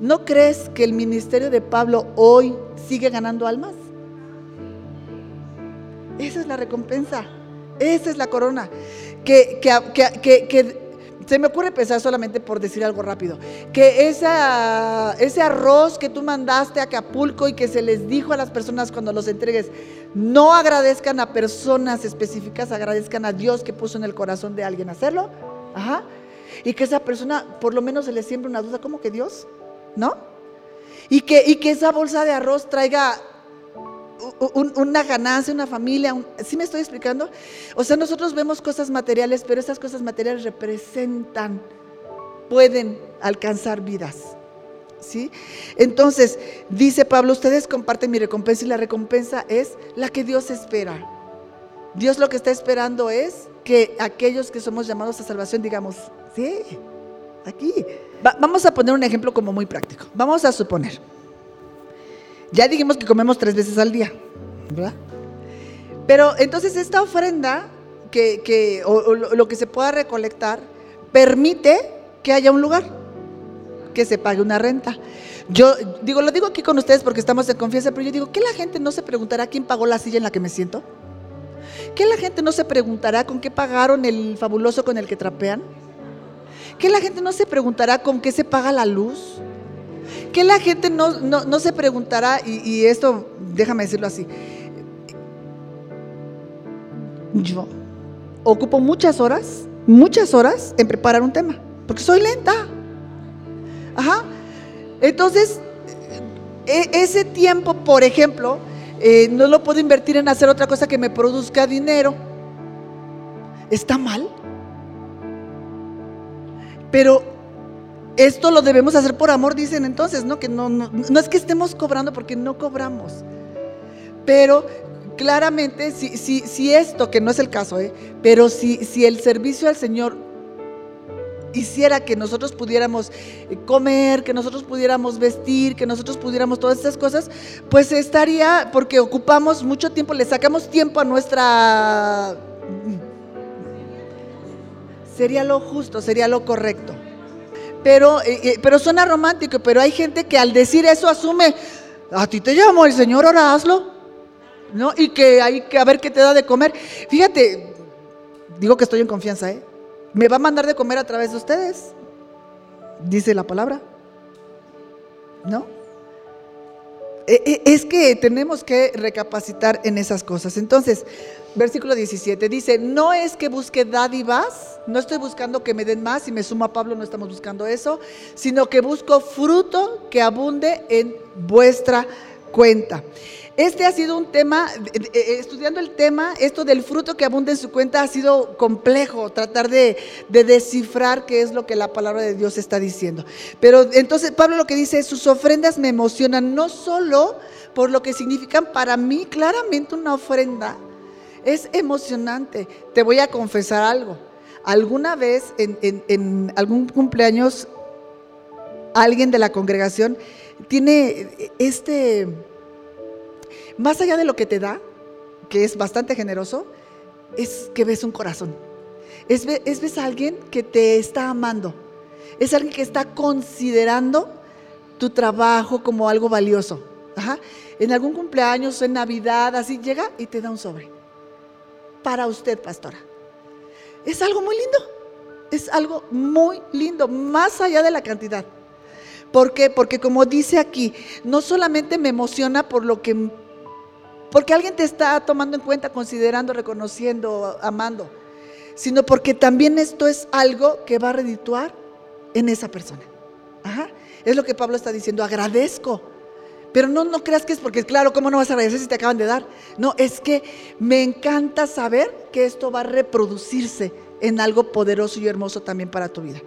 ¿No crees que el ministerio de Pablo hoy sigue ganando almas? Esa es la recompensa. Esa es la corona. Que, que, que, que se me ocurre pensar solamente por decir algo rápido, que ese arroz que tú mandaste a Acapulco y que se les dijo a las personas cuando los entregues, no agradezcan a personas específicas, agradezcan a Dios que puso en el corazón de alguien hacerlo. Ajá. Y que esa persona por lo menos se le siembre una duda, ¿cómo que Dios? ¿No? Y que, y que esa bolsa de arroz traiga una ganancia, una familia. ¿Sí me estoy explicando? O sea, nosotros vemos cosas materiales, pero esas cosas materiales representan, pueden alcanzar vidas. ¿Sí? Entonces, dice Pablo, ustedes comparten mi recompensa y la recompensa es la que Dios espera. Dios lo que está esperando es que aquellos que somos llamados a salvación digamos, sí, aquí. vamos a poner un ejemplo como muy práctico. Vamos a suponer ya dijimos que comemos tres veces al día, ¿verdad? Pero entonces esta ofrenda, que, o, lo que se pueda recolectar, permite que haya un lugar, que se pague una renta. Yo digo, lo digo aquí con ustedes porque estamos en confianza, pero yo digo, ¿qué la gente no se preguntará quién pagó la silla en la que me siento? ¿Qué la gente no se preguntará con qué pagaron el fabuloso con el que trapean? ¿Qué la gente no se preguntará con qué se paga la luz? Que la gente no, se preguntará, y, esto, déjame decirlo así, yo ocupo muchas horas, muchas horas en preparar un tema, porque soy lenta. Ajá. Entonces, e, ese tiempo, por ejemplo, eh, no lo puedo invertir en hacer otra cosa que me produzca dinero. ¿Está mal? Pero esto lo debemos hacer por amor, dicen entonces, ¿no? Que no, no, no es que estemos cobrando porque no cobramos. Pero claramente, si, si, si esto, que no es el caso, ¿eh? pero si, si el servicio al Señor hiciera que nosotros pudiéramos comer, que nosotros pudiéramos vestir, que nosotros pudiéramos todas estas cosas, pues estaría, porque ocupamos mucho tiempo, le sacamos tiempo a nuestra... Sería lo justo, sería lo correcto. Pero, eh, eh, pero suena romántico, pero hay gente que al decir eso asume, a ti te llamo el Señor, ahora hazlo. ¿No? Y que hay que ver qué te da de comer. Fíjate, digo que estoy en confianza, ¿eh? Me va a mandar de comer a través de ustedes, dice la palabra. ¿No? Eh, es que tenemos que recapacitar en esas cosas. Entonces, versículo 17 dice, no es que busque dádivas, no estoy buscando que me den más, y me sumo a Pablo, no estamos buscando eso, sino que busco fruto que abunde en vuestra cuenta. Este ha sido un tema, eh, eh, estudiando el tema, esto del fruto que abunda en su cuenta ha sido complejo, tratar de, descifrar qué es lo que la palabra de Dios está diciendo. Pero entonces Pablo lo que dice es, sus ofrendas me emocionan, no solo por lo que significan para mí, claramente una ofrenda es emocionante. Te voy a confesar algo. Alguna vez en algún cumpleaños, alguien de la congregación tiene este más allá de lo que te da, que es bastante generoso, es que ves un corazón. Es, ves a alguien que te está amando. Es alguien que está considerando tu trabajo como algo valioso. En algún cumpleaños en Navidad, así llega y te da un sobre. Para usted, pastora. Es algo muy lindo. Es algo muy lindo, más allá de la cantidad. ¿Por qué? Porque como dice aquí, no solamente me emociona por lo que porque alguien te está tomando en cuenta, considerando, reconociendo, amando, sino porque también esto es algo que va a redituar en esa persona. Es lo que Pablo está diciendo, agradezco. Pero no, no creas que es porque, claro, ¿cómo no vas a agradecer si te acaban de dar? No, es que me encanta saber que esto va a reproducirse en algo poderoso y hermoso también para tu vida.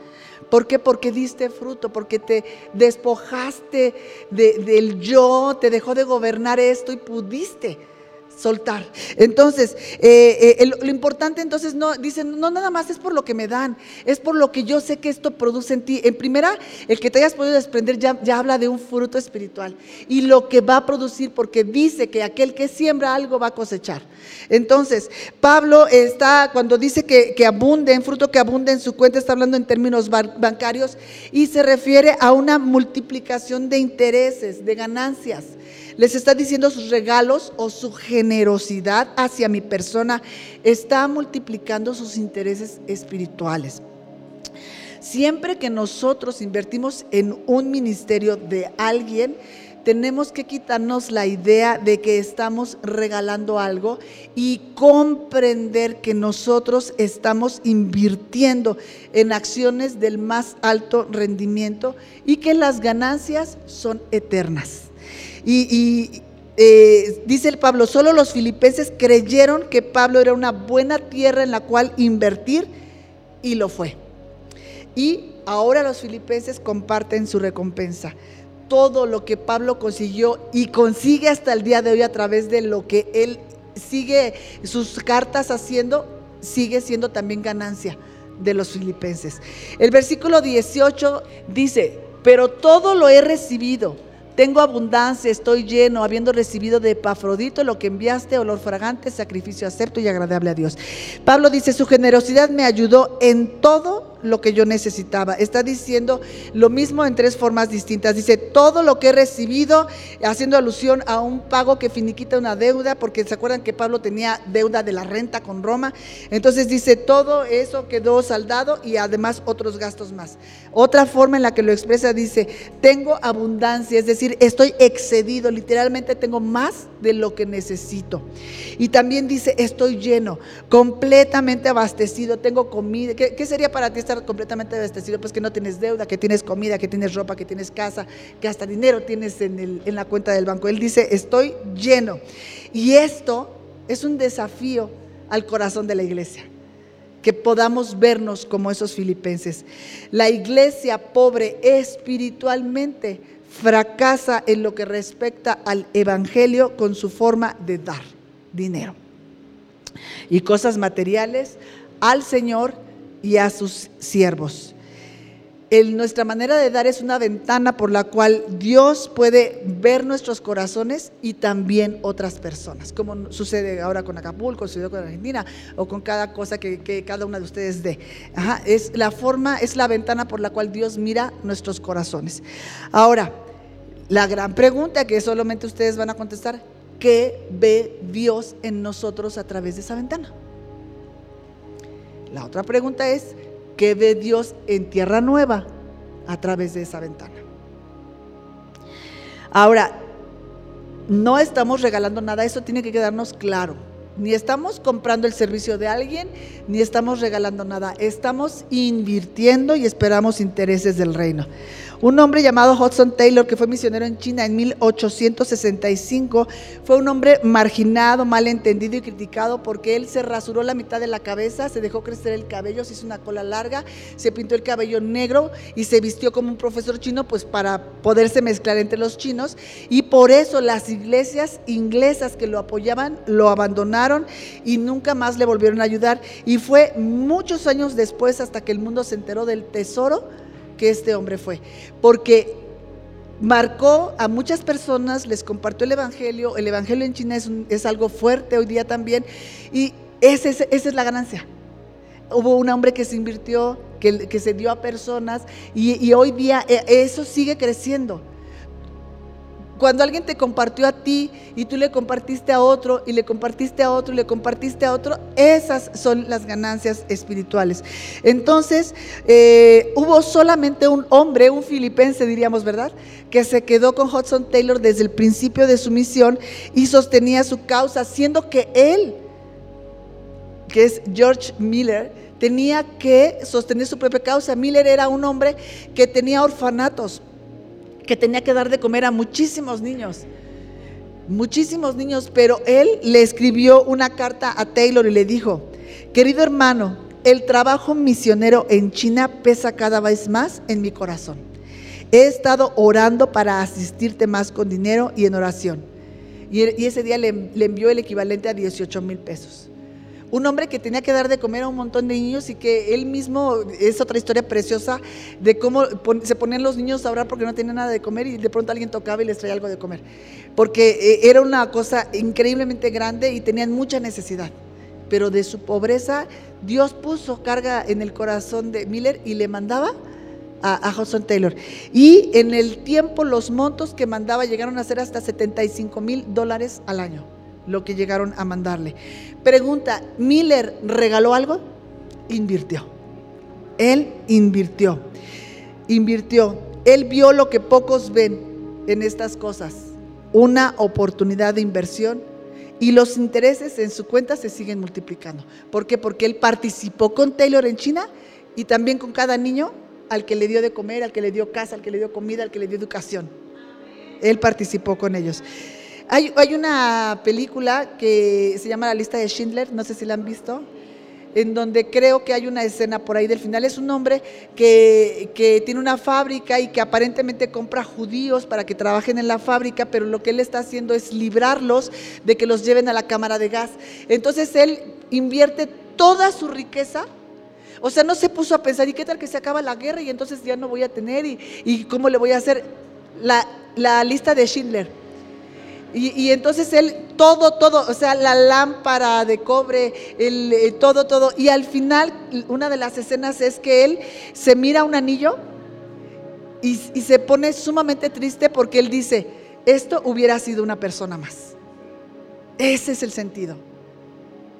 ¿Por qué? Porque diste fruto, porque te despojaste del yo, te dejó de gobernar esto y pudiste soltar. Entonces, eh, eh, lo importante entonces no, dicen, no nada más es por lo que me dan, es por lo que yo sé que esto produce en ti. En primera, el que te hayas podido desprender ya, ya habla de un fruto espiritual y lo que va a producir, porque dice que aquel que siembra algo va a cosechar. Entonces, Pablo está, cuando dice que, que abunde, en fruto que abunde en su cuenta, está hablando en términos bancarios y se refiere a una multiplicación de intereses, de ganancias les está diciendo sus regalos o su generosidad hacia mi persona, está multiplicando sus intereses espirituales. Siempre que nosotros invertimos en un ministerio de alguien, tenemos que quitarnos la idea de que estamos regalando algo y comprender que nosotros estamos invirtiendo en acciones del más alto rendimiento y que las ganancias son eternas. Y, eh, dice el Pablo, solo los filipenses creyeron que Pablo era una buena tierra en la cual invertir y lo fue. Y ahora los filipenses comparten su recompensa. Todo lo que Pablo consiguió y consigue hasta el día de hoy a través de lo que él sigue sus cartas haciendo, sigue siendo también ganancia de los filipenses. El versículo 18 dice, pero todo lo he recibido tengo abundancia, estoy lleno, habiendo recibido de Epafrodito lo que enviaste, olor fragante, sacrificio acepto y agradable a Dios. Pablo dice, su generosidad me ayudó en todo lo que yo necesitaba. Está diciendo lo mismo en tres formas distintas. Dice, todo lo que he recibido, haciendo alusión a un pago que finiquita una deuda, porque se acuerdan que Pablo tenía deuda de la renta con Roma. Entonces dice, todo eso quedó saldado y además otros gastos más. Otra forma en la que lo expresa dice, tengo abundancia, es decir, estoy excedido, literalmente tengo más de lo que necesito. Y también dice, estoy lleno, completamente abastecido, tengo comida. ¿Qué, sería para ti? Estar completamente abastecido, pues que no tienes deuda, que tienes comida, que tienes ropa, que tienes casa, que hasta dinero tienes en, el, en la cuenta del banco. Él dice, estoy lleno. Y esto es un desafío al corazón de la iglesia que podamos vernos como esos filipenses. La iglesia pobre espiritualmente fracasa en lo que respecta al evangelio con su forma de dar dinero y cosas materiales al Señor y a sus siervos. nuestra manera de dar es una ventana por la cual Dios puede ver nuestros corazones y también otras personas, como sucede ahora con Acapulco, sucedió con Argentina o con cada cosa que, cada una de ustedes dé. es la forma, es la ventana por la cual Dios mira nuestros corazones. Ahora, la gran pregunta que solamente ustedes van a contestar, ¿qué ve Dios en nosotros a través de esa ventana? La otra pregunta es, ¿qué ve Dios en tierra nueva a través de esa ventana? Ahora, no estamos regalando nada, eso tiene que quedarnos claro. Ni estamos comprando el servicio de alguien, ni estamos regalando nada. Estamos invirtiendo y esperamos intereses del reino. Un hombre llamado Hudson Taylor, que fue misionero en China en 1865, fue un hombre marginado, mal entendido y criticado porque él se rasuró la mitad de la cabeza, se dejó crecer el cabello, se hizo una cola larga, se pintó el cabello negro y se vistió como un profesor chino, pues para poderse mezclar entre los chinos. Y por eso las iglesias inglesas que lo apoyaban lo abandonaron y nunca más le volvieron a ayudar. Y fue muchos años después hasta que el mundo se enteró del tesoro que este hombre fue, porque marcó a muchas personas, les compartió el Evangelio, el Evangelio en China es, algo fuerte hoy día también, y esa es la ganancia. Hubo un hombre que se invirtió, que, que se dio a personas, y, y hoy día eh, eso sigue creciendo. Cuando alguien te compartió a ti y tú le compartiste a otro y le compartiste a otro y le compartiste a otro, esas son las ganancias espirituales. Entonces, eh, hubo solamente un hombre, un filipense diríamos, ¿verdad? Que se quedó con Hudson Taylor desde el principio de su misión y sostenía su causa, siendo que él, que es George Miller, tenía que sostener su propia causa. Miller era un hombre que tenía orfanatos que tenía que dar de comer a muchísimos niños, muchísimos niños, pero él le escribió una carta a Taylor y le dijo, querido hermano, el trabajo misionero en China pesa cada vez más en mi corazón. He estado orando para asistirte más con dinero y en oración. Y, ese día le, envió el equivalente a 18 mil pesos un hombre que tenía que dar de comer a un montón de niños y que él mismo, es otra historia preciosa de cómo se ponían los niños a orar porque no tenían nada de comer y de pronto alguien tocaba y les traía algo de comer. Porque eh, era una cosa increíblemente grande y tenían mucha necesidad. Pero de su pobreza, Dios puso carga en el corazón de Miller y le mandaba a, a Hudson Taylor. Y en el tiempo los montos que mandaba llegaron a ser hasta 75 mil dólares al año lo que llegaron a mandarle. Pregunta, ¿Miller regaló algo? Invirtió. Él invirtió. Invirtió. Él vio lo que pocos ven en estas cosas. Una oportunidad de inversión y los intereses en su cuenta se siguen multiplicando. ¿Por qué? Porque él participó con Taylor en China y también con cada niño al que le dio de comer, al que le dio casa, al que le dio comida, al que le dio educación. Él participó con ellos. Hay, una película que se llama La lista de Schindler, no sé si la han visto, en donde creo que hay una escena por ahí del final. Es un hombre que, que, tiene una fábrica y que aparentemente compra judíos para que trabajen en la fábrica, pero lo que él está haciendo es librarlos de que los lleven a la cámara de gas. Entonces él invierte toda su riqueza. O sea, no se puso a pensar, ¿y qué tal que se acaba la guerra y entonces ya no voy a tener? ¿Y, cómo le voy a hacer? La, la lista de Schindler y, entonces él, todo, todo, o sea, la lámpara de cobre, el, eh, todo, todo. Y al final, una de las escenas es que él se mira un anillo y, y se pone sumamente triste porque él dice, esto hubiera sido una persona más. Ese es el sentido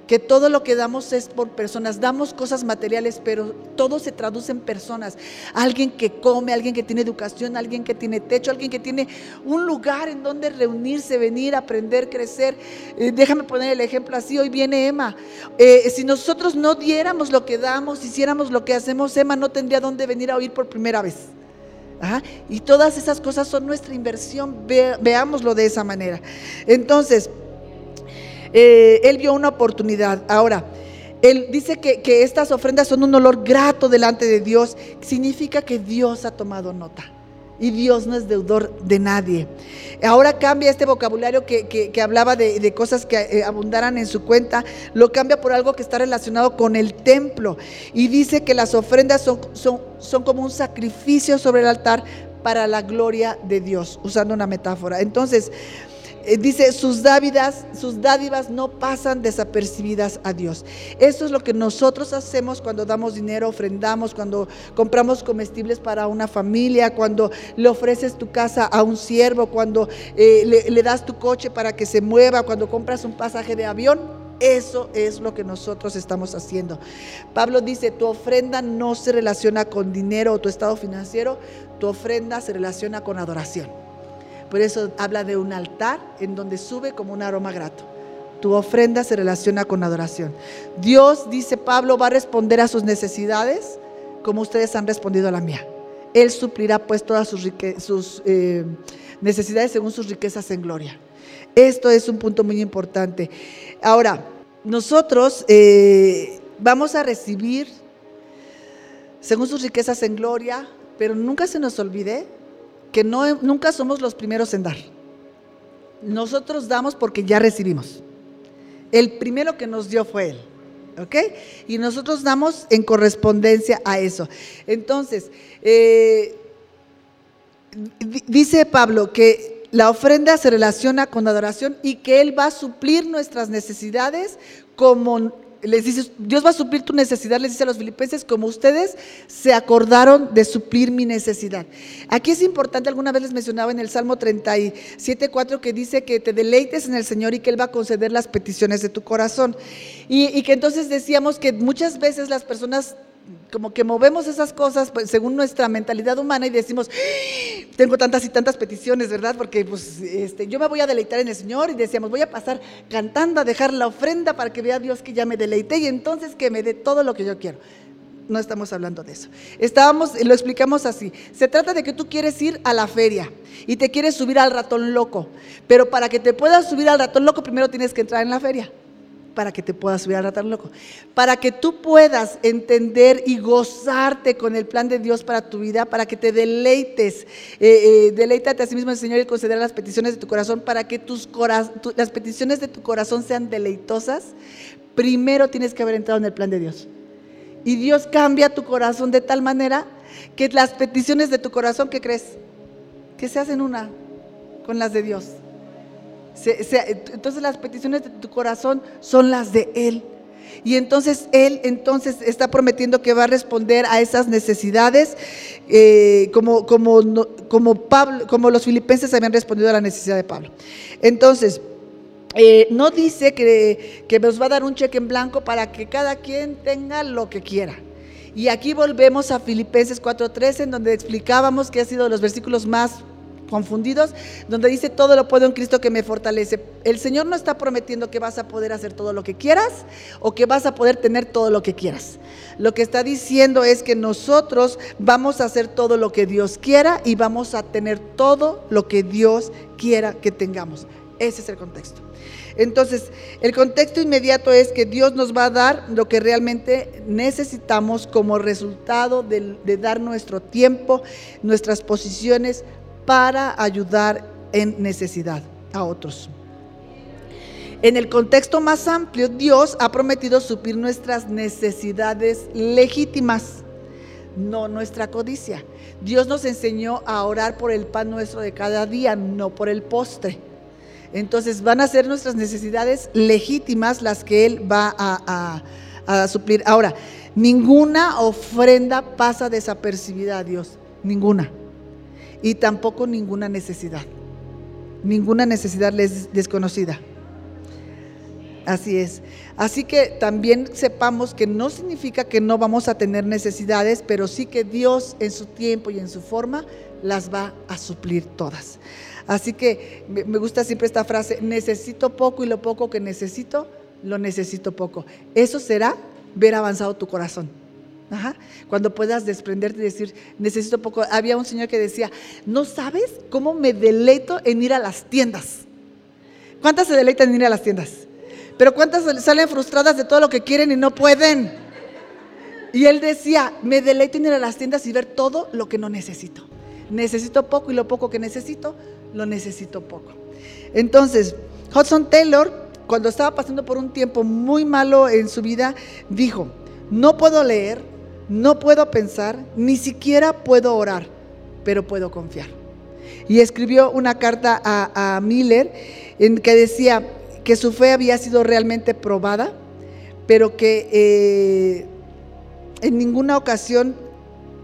que todo lo que damos es por personas. Damos cosas materiales, pero todo se traduce en personas. Alguien que come, alguien que tiene educación, alguien que tiene techo, alguien que tiene un lugar en donde reunirse, venir, aprender, crecer. Eh, déjame poner el ejemplo así. Hoy viene Emma. Eh, si nosotros no diéramos lo que damos, hiciéramos lo que hacemos, Emma no tendría dónde venir a oír por primera vez. Y todas esas cosas son nuestra inversión. veámoslo de esa manera. Entonces, eh, él vio una oportunidad. Ahora, él dice que, que estas ofrendas son un olor grato delante de Dios. Significa que Dios ha tomado nota. Y Dios no es deudor de nadie. Ahora cambia este vocabulario que, hablaba de, cosas que eh, abundaran en su cuenta, lo cambia por algo que está relacionado con el templo. Y dice que las ofrendas son, son, son como un sacrificio sobre el altar para la gloria de Dios, usando una metáfora. Entonces, dice, sus dádivas, sus dádivas no pasan desapercibidas a Dios. Eso es lo que nosotros hacemos cuando damos dinero, ofrendamos, cuando compramos comestibles para una familia, cuando le ofreces tu casa a un siervo, cuando eh, le, le das tu coche para que se mueva, cuando compras un pasaje de avión. Eso es lo que nosotros estamos haciendo. Pablo dice, tu ofrenda no se relaciona con dinero o tu estado financiero, tu ofrenda se relaciona con adoración. Por eso habla de un altar en donde sube como un aroma grato. Tu ofrenda se relaciona con adoración. Dios, dice Pablo, va a responder a sus necesidades como ustedes han respondido a la mía. Él suplirá pues todas sus, eh, necesidades según sus riquezas en gloria. Esto es un punto muy importante. Ahora, nosotros eh, vamos a recibir según sus riquezas en gloria, pero nunca se nos olvide que no, nunca somos los primeros en dar. Nosotros damos porque ya recibimos. El primero que nos dio fue Él. ¿Ok? Y nosotros damos en correspondencia a eso. Entonces, eh, dice Pablo que la ofrenda se relaciona con adoración y que Él va a suplir nuestras necesidades como les dice, Dios va a suplir tu necesidad, les dice a los filipenses, como ustedes se acordaron de suplir mi necesidad. Aquí es importante, alguna vez les mencionaba en el Salmo 37, 4, que dice que te deleites en el Señor y que Él va a conceder las peticiones de tu corazón. Y, y que entonces decíamos que muchas veces las personas como que movemos esas cosas pues, según nuestra mentalidad humana y decimos, ¡Ah! tengo tantas y tantas peticiones, ¿verdad? Porque pues este, yo me voy a deleitar en el Señor y decíamos, voy a pasar cantando a dejar la ofrenda para que vea Dios que ya me deleité y entonces que me dé todo lo que yo quiero. No estamos hablando de eso. Estábamos, lo explicamos así. Se trata de que tú quieres ir a la feria y te quieres subir al ratón loco, pero para que te puedas subir al ratón loco primero tienes que entrar en la feria para que te puedas subir al ratón loco, para que tú puedas entender y gozarte con el plan de Dios para tu vida, para que te deleites, eh, eh, deleítate a sí mismo el Señor y conceder las peticiones de tu corazón, para que tus las peticiones de tu corazón sean deleitosas, primero tienes que haber entrado en el plan de Dios. Y Dios cambia tu corazón de tal manera que las peticiones de tu corazón, ¿qué crees? Que se hacen una con las de Dios entonces las peticiones de tu corazón son las de Él. Y entonces Él entonces está prometiendo que va a responder a esas necesidades eh, como, como, como, Pablo, como los filipenses habían respondido a la necesidad de Pablo. Entonces, eh, no dice que, que nos va a dar un cheque en blanco para que cada quien tenga lo que quiera. Y aquí volvemos a Filipenses 4.13, en donde explicábamos que ha sido los versículos más confundidos, donde dice todo lo puedo en Cristo que me fortalece. El Señor no está prometiendo que vas a poder hacer todo lo que quieras o que vas a poder tener todo lo que quieras. Lo que está diciendo es que nosotros vamos a hacer todo lo que Dios quiera y vamos a tener todo lo que Dios quiera que tengamos. Ese es el contexto. Entonces, el contexto inmediato es que Dios nos va a dar lo que realmente necesitamos como resultado de, de dar nuestro tiempo, nuestras posiciones para ayudar en necesidad a otros. En el contexto más amplio, Dios ha prometido suplir nuestras necesidades legítimas, no nuestra codicia. Dios nos enseñó a orar por el pan nuestro de cada día, no por el postre. Entonces van a ser nuestras necesidades legítimas las que Él va a, a suplir. Ahora, ninguna ofrenda pasa desapercibida a Dios, ninguna y tampoco ninguna necesidad. Ninguna necesidad es desconocida. Así es. Así que también sepamos que no significa que no vamos a tener necesidades, pero sí que Dios en su tiempo y en su forma las va a suplir todas. Así que me gusta siempre esta frase, necesito poco y lo poco que necesito, lo necesito poco. Eso será ver avanzado tu corazón. Cuando puedas desprenderte y decir, necesito poco. Había un señor que decía, no sabes cómo me deleito en ir a las tiendas. ¿Cuántas se deleitan en ir a las tiendas? Pero ¿cuántas salen frustradas de todo lo que quieren y no pueden? Y él decía, me deleito en ir a las tiendas y ver todo lo que no necesito. Necesito poco y lo poco que necesito, lo necesito poco. Entonces, Hudson Taylor, cuando estaba pasando por un tiempo muy malo en su vida, dijo, no puedo leer, no puedo pensar, ni siquiera puedo orar, pero puedo confiar. Y escribió una carta a, Miller en que decía que su fe había sido realmente probada, pero que eh, en ninguna ocasión,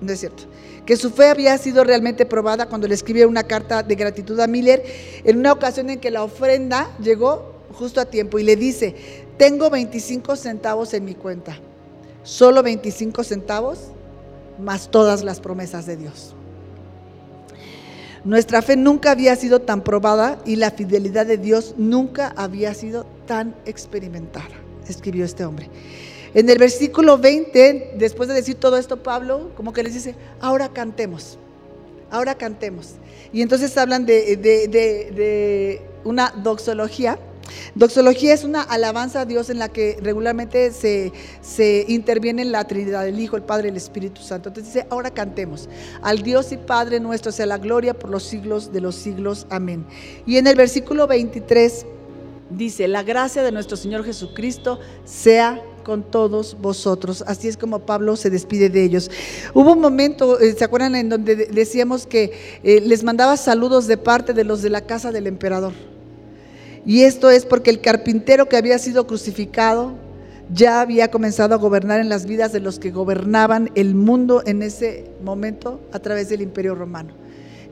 no es cierto, que su fe había sido realmente probada cuando le escribió una carta de gratitud a Miller, en una ocasión en que la ofrenda llegó justo a tiempo y le dice, tengo 25 centavos en mi cuenta solo 25 centavos más todas las promesas de Dios. Nuestra fe nunca había sido tan probada y la fidelidad de Dios nunca había sido tan experimentada, escribió este hombre. En el versículo 20, después de decir todo esto, Pablo como que les dice, ahora cantemos, ahora cantemos. Y entonces hablan de, de una doxología Doxología es una alabanza a Dios en la que regularmente se, se interviene la Trinidad, el Hijo, el Padre y el Espíritu Santo. Entonces dice, ahora cantemos. Al Dios y Padre nuestro sea la gloria por los siglos de los siglos. Amén. Y en el versículo 23 dice, la gracia de nuestro Señor Jesucristo sea con todos vosotros. Así es como Pablo se despide de ellos. Hubo un momento, eh, ¿se acuerdan? En donde decíamos que eh, les mandaba saludos de parte de los de la casa del emperador. Y esto es porque el carpintero que había sido crucificado ya había comenzado a gobernar en las vidas de los que gobernaban el mundo en ese momento a través del imperio romano.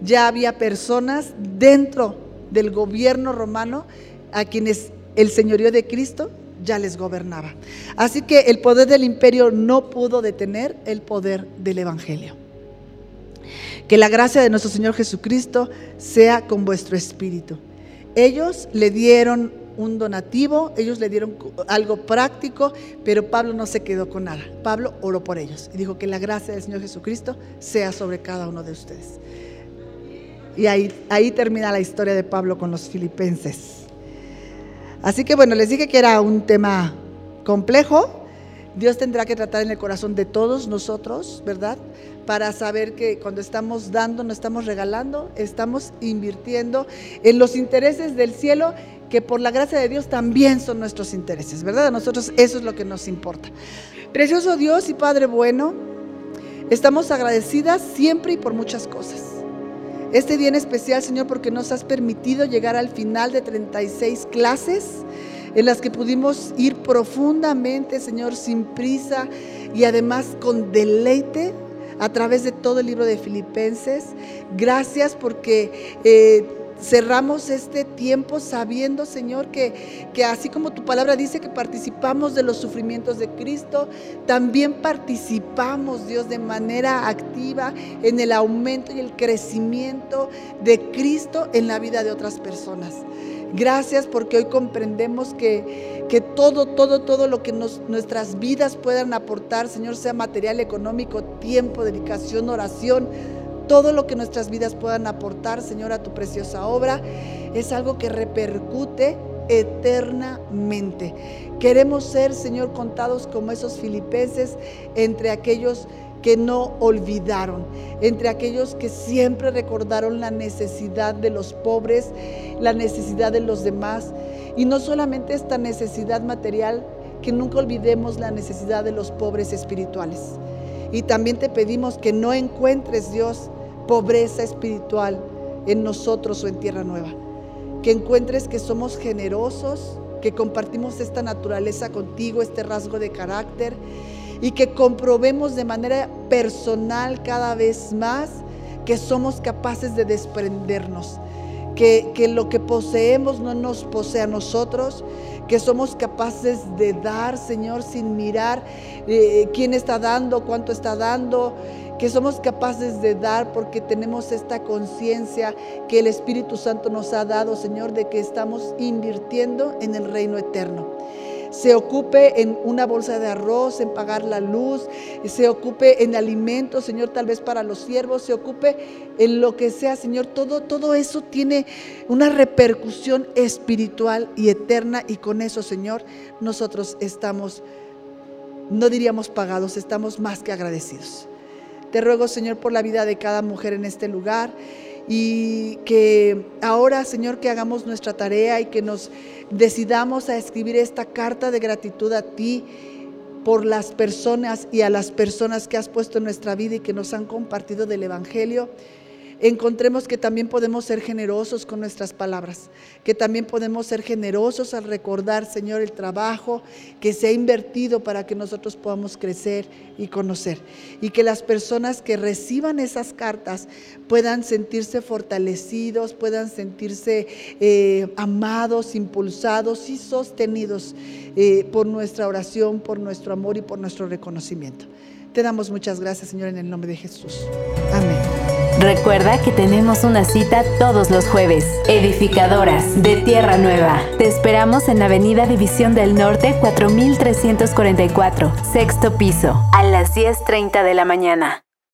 Ya había personas dentro del gobierno romano a quienes el señorío de Cristo ya les gobernaba. Así que el poder del imperio no pudo detener el poder del Evangelio. Que la gracia de nuestro Señor Jesucristo sea con vuestro espíritu. Ellos le dieron un donativo, ellos le dieron algo práctico, pero Pablo no se quedó con nada. Pablo oró por ellos y dijo que la gracia del Señor Jesucristo sea sobre cada uno de ustedes. Y ahí, ahí termina la historia de Pablo con los filipenses. Así que bueno, les dije que era un tema complejo. Dios tendrá que tratar en el corazón de todos nosotros, ¿verdad? para saber que cuando estamos dando, no estamos regalando, estamos invirtiendo en los intereses del cielo, que por la gracia de Dios también son nuestros intereses, ¿verdad? A nosotros eso es lo que nos importa. Precioso Dios y Padre bueno, estamos agradecidas siempre y por muchas cosas. Este día en especial, Señor, porque nos has permitido llegar al final de 36 clases en las que pudimos ir profundamente, Señor, sin prisa y además con deleite a través de todo el libro de Filipenses. Gracias porque... Eh, cerramos este tiempo sabiendo, Señor, que, que, así como tu palabra dice que participamos de los sufrimientos de Cristo, también participamos, Dios, de manera activa en el aumento y el crecimiento de Cristo en la vida de otras personas. Gracias porque hoy comprendemos que, que todo, todo, todo lo que nuestras vidas puedan aportar, Señor, sea material, económico, tiempo, dedicación, oración, todo lo que nuestras vidas puedan aportar, Señor, a tu preciosa obra, es algo que repercute eternamente. Queremos ser, Señor, contados como esos filipenses entre aquellos que no olvidaron, entre aquellos que siempre recordaron la necesidad de los pobres, la necesidad de los demás, y no solamente esta necesidad material, que nunca olvidemos la necesidad de los pobres espirituales. Y también te pedimos que no encuentres, Dios, pobreza espiritual en nosotros o en tierra nueva. Que encuentres que somos generosos, que compartimos esta naturaleza contigo, este rasgo de carácter y que comprobemos de manera personal cada vez más que somos capaces de desprendernos, que, lo que poseemos no nos posee a nosotros, que somos capaces de dar, Señor, sin mirar eh, quién está dando, cuánto está dando, que somos capaces de dar porque tenemos esta conciencia que el Espíritu Santo nos ha dado, Señor, de que estamos invirtiendo en el reino eterno se ocupe en una bolsa de arroz, en pagar la luz, se ocupe en alimentos, Señor, tal vez para los siervos, se ocupe en lo que sea, Señor. Todo, todo eso tiene una repercusión espiritual y eterna y con eso, Señor, nosotros estamos, no diríamos pagados, estamos más que agradecidos. Te ruego, Señor, por la vida de cada mujer en este lugar y que ahora, Señor, que hagamos nuestra tarea y que nos decidamos a escribir esta carta de gratitud a ti por las personas y a las personas que has puesto en nuestra vida y que nos han compartido del Evangelio encontremos que también podemos ser generosos con nuestras palabras, que también podemos ser generosos al recordar, Señor, el trabajo que se ha invertido para que nosotros podamos crecer y conocer. Y que las personas que reciban esas cartas puedan sentirse fortalecidos, puedan sentirse eh, amados, impulsados y sostenidos eh, por nuestra oración, por nuestro amor y por nuestro reconocimiento. Te damos muchas gracias, Señor, en el nombre de Jesús. Amén Recuerda que tenemos una cita todos los jueves. Edificadoras de Tierra Nueva. Te esperamos en Avenida División del Norte 4344, sexto piso, a las 10.30 de la mañana.